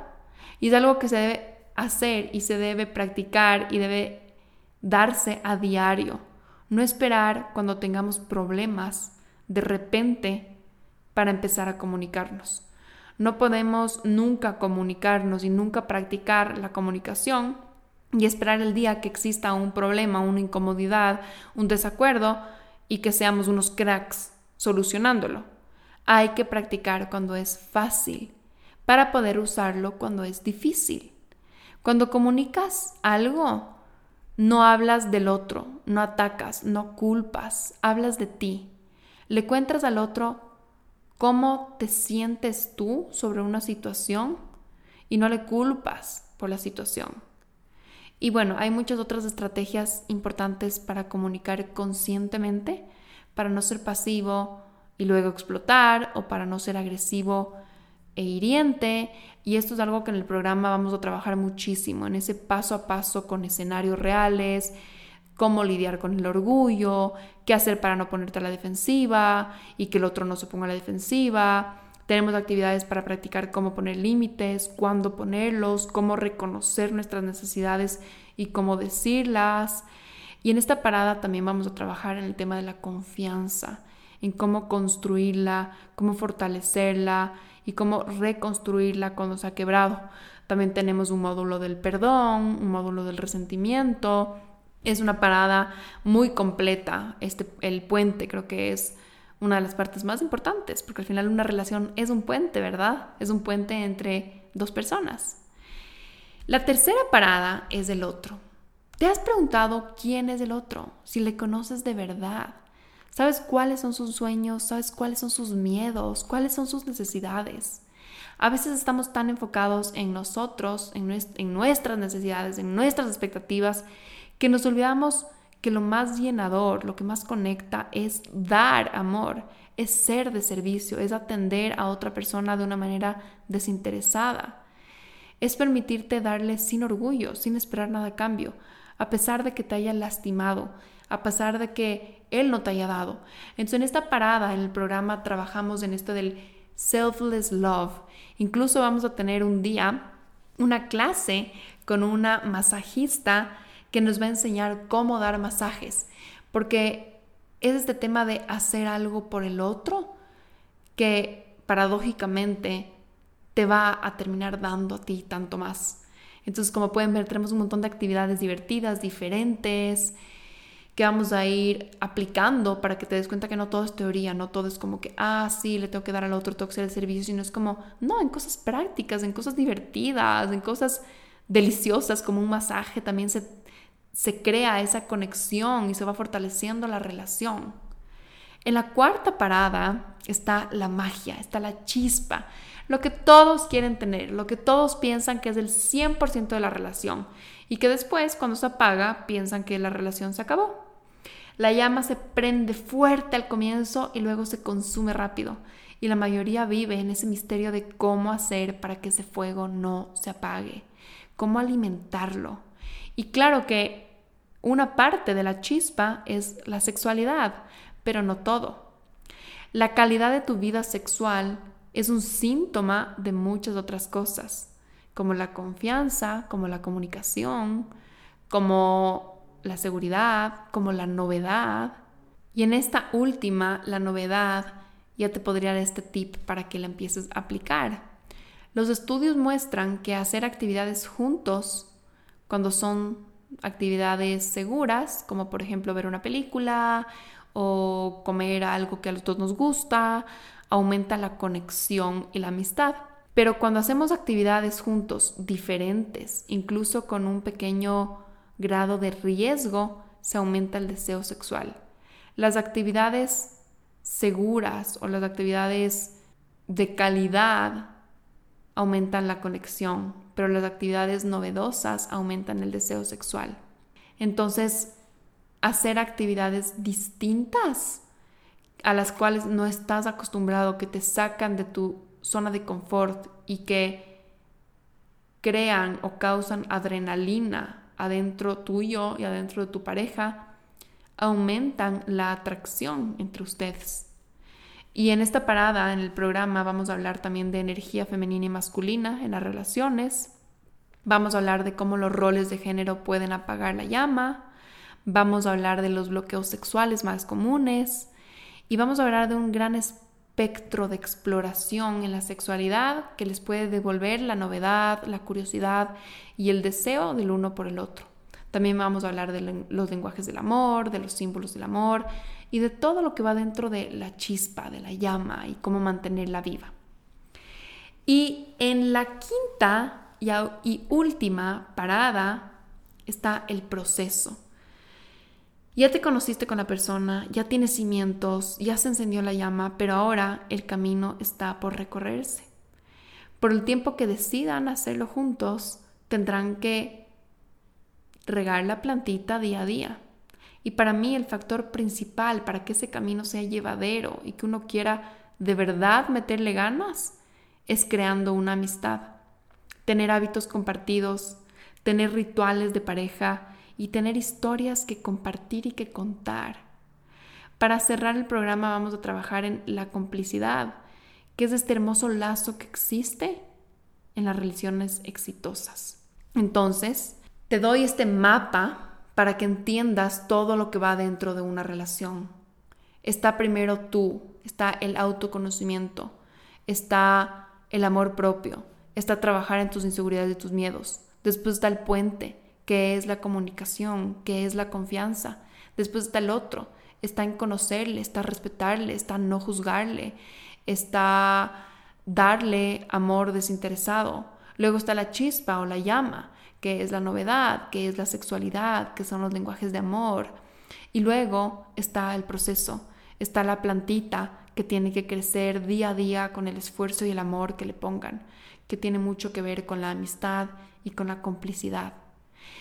y es algo que se debe hacer y se debe practicar y debe darse a diario. No esperar cuando tengamos problemas de repente para empezar a comunicarnos. No podemos nunca comunicarnos y nunca practicar la comunicación y esperar el día que exista un problema, una incomodidad, un desacuerdo y que seamos unos cracks solucionándolo. Hay que practicar cuando es fácil para poder usarlo cuando es difícil. Cuando comunicas algo, no hablas del otro, no atacas, no culpas, hablas de ti. Le cuentas al otro cómo te sientes tú sobre una situación y no le culpas por la situación. Y bueno, hay muchas otras estrategias importantes para comunicar conscientemente, para no ser pasivo y luego explotar o para no ser agresivo e hiriente. Y esto es algo que en el programa vamos a trabajar muchísimo, en ese paso a paso con escenarios reales, cómo lidiar con el orgullo, qué hacer para no ponerte a la defensiva y que el otro no se ponga a la defensiva. Tenemos actividades para practicar cómo poner límites, cuándo ponerlos, cómo reconocer nuestras necesidades y cómo decirlas. Y en esta parada también vamos a trabajar en el tema de la confianza, en cómo construirla, cómo fortalecerla y cómo reconstruirla cuando se ha quebrado. También tenemos un módulo del perdón, un módulo del resentimiento, es una parada muy completa. Este, el puente creo que es una de las partes más importantes, porque al final una relación es un puente, ¿verdad? Es un puente entre dos personas. La tercera parada es el otro. ¿Te has preguntado quién es el otro? Si le conoces de verdad. ¿Sabes cuáles son sus sueños? ¿Sabes cuáles son sus miedos? ¿Cuáles son sus necesidades? A veces estamos tan enfocados en nosotros, en, nuestras necesidades, en nuestras expectativas, que nos olvidamos que lo más llenador, lo que más conecta es dar amor, es ser de servicio, es atender a otra persona de una manera desinteresada. Es permitirte darle sin orgullo, sin esperar nada a cambio, a pesar de que te haya lastimado, a pesar de que él no te haya dado. Entonces en esta parada en el programa trabajamos en esto del selfless love. Incluso vamos a tener un día una clase con una masajista que nos va a enseñar cómo dar masajes, porque es este tema de hacer algo por el otro que paradójicamente te va a terminar dando a ti tanto más. Entonces, como pueden ver, tenemos un montón de actividades divertidas, diferentes, que vamos a ir aplicando para que te des cuenta que no todo es teoría, no todo es como que, ah, sí, le tengo que dar al otro, tengo que hacer el servicio, sino es como, no, en cosas prácticas, en cosas divertidas, en cosas deliciosas, como un masaje, también se se crea esa conexión y se va fortaleciendo la relación. En la cuarta parada está la magia, está la chispa, lo que todos quieren tener, lo que todos piensan que es el 100% de la relación y que después cuando se apaga piensan que la relación se acabó. La llama se prende fuerte al comienzo y luego se consume rápido y la mayoría vive en ese misterio de cómo hacer para que ese fuego no se apague, cómo alimentarlo, y claro que una parte de la chispa es la sexualidad, pero no todo. La calidad de tu vida sexual es un síntoma de muchas otras cosas, como la confianza, como la comunicación, como la seguridad, como la novedad. Y en esta última, la novedad ya te podría dar este tip para que la empieces a aplicar. Los estudios muestran que hacer actividades juntos, cuando son actividades seguras, como por ejemplo ver una película o comer algo que a los dos nos gusta, aumenta la conexión y la amistad. Pero cuando hacemos actividades juntos diferentes, incluso con un pequeño grado de riesgo, se aumenta el deseo sexual. Las actividades seguras o las actividades de calidad aumentan la conexión, pero las actividades novedosas aumentan el deseo sexual. Entonces, hacer actividades distintas a las cuales no estás acostumbrado, que te sacan de tu zona de confort y que crean o causan adrenalina adentro tuyo y adentro de tu pareja, aumentan la atracción entre ustedes. Y en esta parada, en el programa, vamos a hablar también de energía femenina y masculina en las relaciones. Vamos a hablar de cómo los roles de género pueden apagar la llama. Vamos a hablar de los bloqueos sexuales más comunes. Y vamos a hablar de un gran espectro de exploración en la sexualidad que les puede devolver la novedad, la curiosidad y el deseo del uno por el otro. También vamos a hablar de los lenguajes del amor, de los símbolos del amor y de todo lo que va dentro de la chispa, de la llama y cómo mantenerla viva. Y en la quinta y, última parada está el proceso. Ya te conociste con la persona, ya tienes cimientos, ya se encendió la llama, pero ahora el camino está por recorrerse. Por el tiempo que decidan hacerlo juntos, tendrán que regar la plantita día a día. Y para mí el factor principal para que ese camino sea llevadero y que uno quiera de verdad meterle ganas es creando una amistad, tener hábitos compartidos, tener rituales de pareja y tener historias que compartir y que contar. Para cerrar el programa vamos a trabajar en la complicidad, que es este hermoso lazo que existe en las relaciones exitosas. Entonces, te doy este mapa para que entiendas todo lo que va dentro de una relación. Está primero tú, está el autoconocimiento, está el amor propio, está trabajar en tus inseguridades y tus miedos. Después está el puente, que es la comunicación, que es la confianza. Después está el otro, está en conocerle, está respetarle, está no juzgarle, está darle amor desinteresado. Luego está la chispa o la llama, que es la novedad, que es la sexualidad, que son los lenguajes de amor. Y luego está el proceso, está la plantita que tiene que crecer día a día con el esfuerzo y el amor que le pongan, que tiene mucho que ver con la amistad y con la complicidad.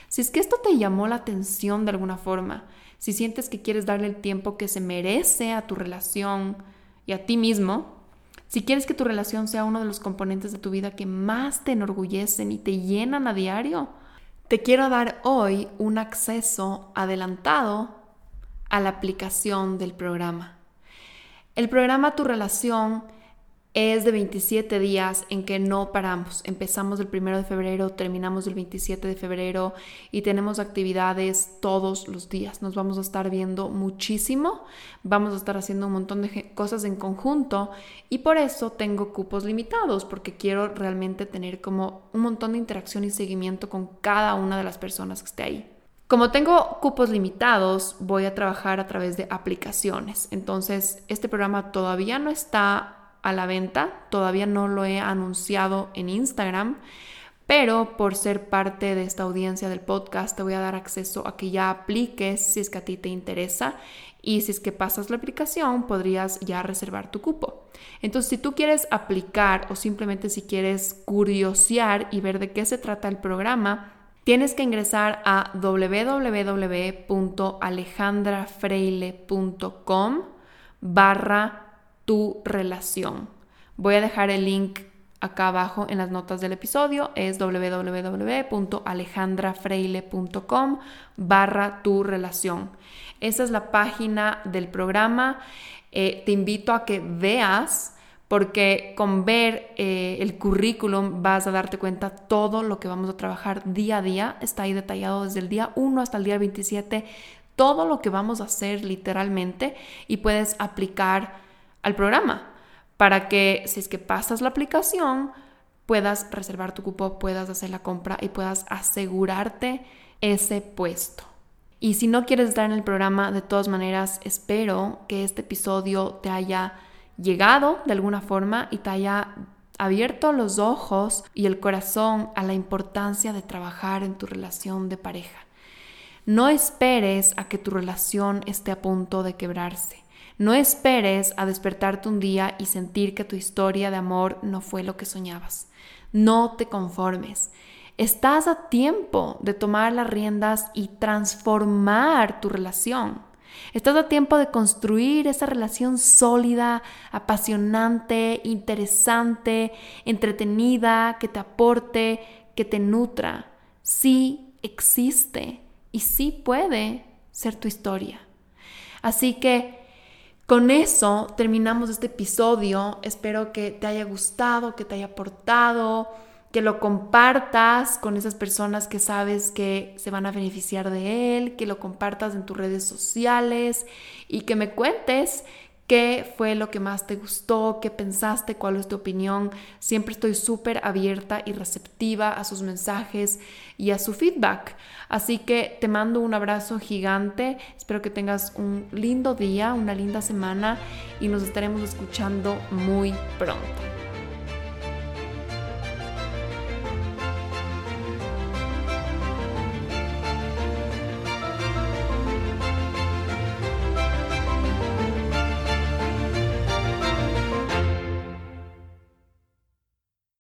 Si es que esto te llamó la atención de alguna forma, si sientes que quieres darle el tiempo que se merece a tu relación y a ti mismo, si quieres que tu relación sea uno de los componentes de tu vida que más te enorgullecen y te llenan a diario, te quiero dar hoy un acceso adelantado a la aplicación del programa. El programa Tu Relación es de 27 días en que no paramos. Empezamos el 1 de febrero, terminamos el 27 de febrero y tenemos actividades todos los días. Nos vamos a estar viendo muchísimo, vamos a estar haciendo un montón de cosas en conjunto y por eso tengo cupos limitados porque quiero realmente tener como un montón de interacción y seguimiento con cada una de las personas que esté ahí. Como tengo cupos limitados, voy a trabajar a través de aplicaciones. Entonces, este programa todavía no está a la venta. Todavía no lo he anunciado en Instagram, pero por ser parte de esta audiencia del podcast te voy a dar acceso a que ya apliques si es que a ti te interesa y si es que pasas la aplicación podrías ya reservar tu cupo. Entonces si tú quieres aplicar o simplemente si quieres curiosear y ver de qué se trata el programa, tienes que ingresar a www.alejandrafreile.com barra tu relación. Voy a dejar el link acá abajo en las notas del episodio. Es www.alejandrafreile.com barra tu relación. Esa es la página del programa. Eh, te invito a que veas porque con ver eh, el currículum vas a darte cuenta todo lo que vamos a trabajar día a día. Está ahí detallado desde el día 1 hasta el día 27, todo lo que vamos a hacer literalmente y puedes aplicar al programa. para que si es que pasas la aplicación, puedas reservar tu cupo, puedas hacer la compra y puedas asegurarte ese puesto. Y si no quieres estar en el programa, de todas maneras, espero que este episodio te haya llegado de alguna forma y te haya abierto los ojos y el corazón a la importancia de trabajar en tu relación de pareja. No esperes a que tu relación esté a punto de quebrarse. No esperes a despertarte un día y sentir que tu historia de amor no fue lo que soñabas. No te conformes. Estás a tiempo de tomar las riendas y transformar tu relación. Estás a tiempo de construir esa relación sólida, apasionante, interesante, entretenida, que te aporte, que te nutra. Sí existe y sí puede ser tu historia. Así que con eso terminamos este episodio. Espero que te haya gustado, que te haya aportado que lo compartas con esas personas que sabes que se van a beneficiar de él, que lo compartas en tus redes sociales y que me cuentes qué fue lo que más te gustó, qué pensaste, cuál es tu opinión. Siempre estoy súper abierta y receptiva a sus mensajes y a su feedback. Así que te mando un abrazo gigante. Espero que tengas un lindo día, una linda semana y nos estaremos escuchando muy pronto.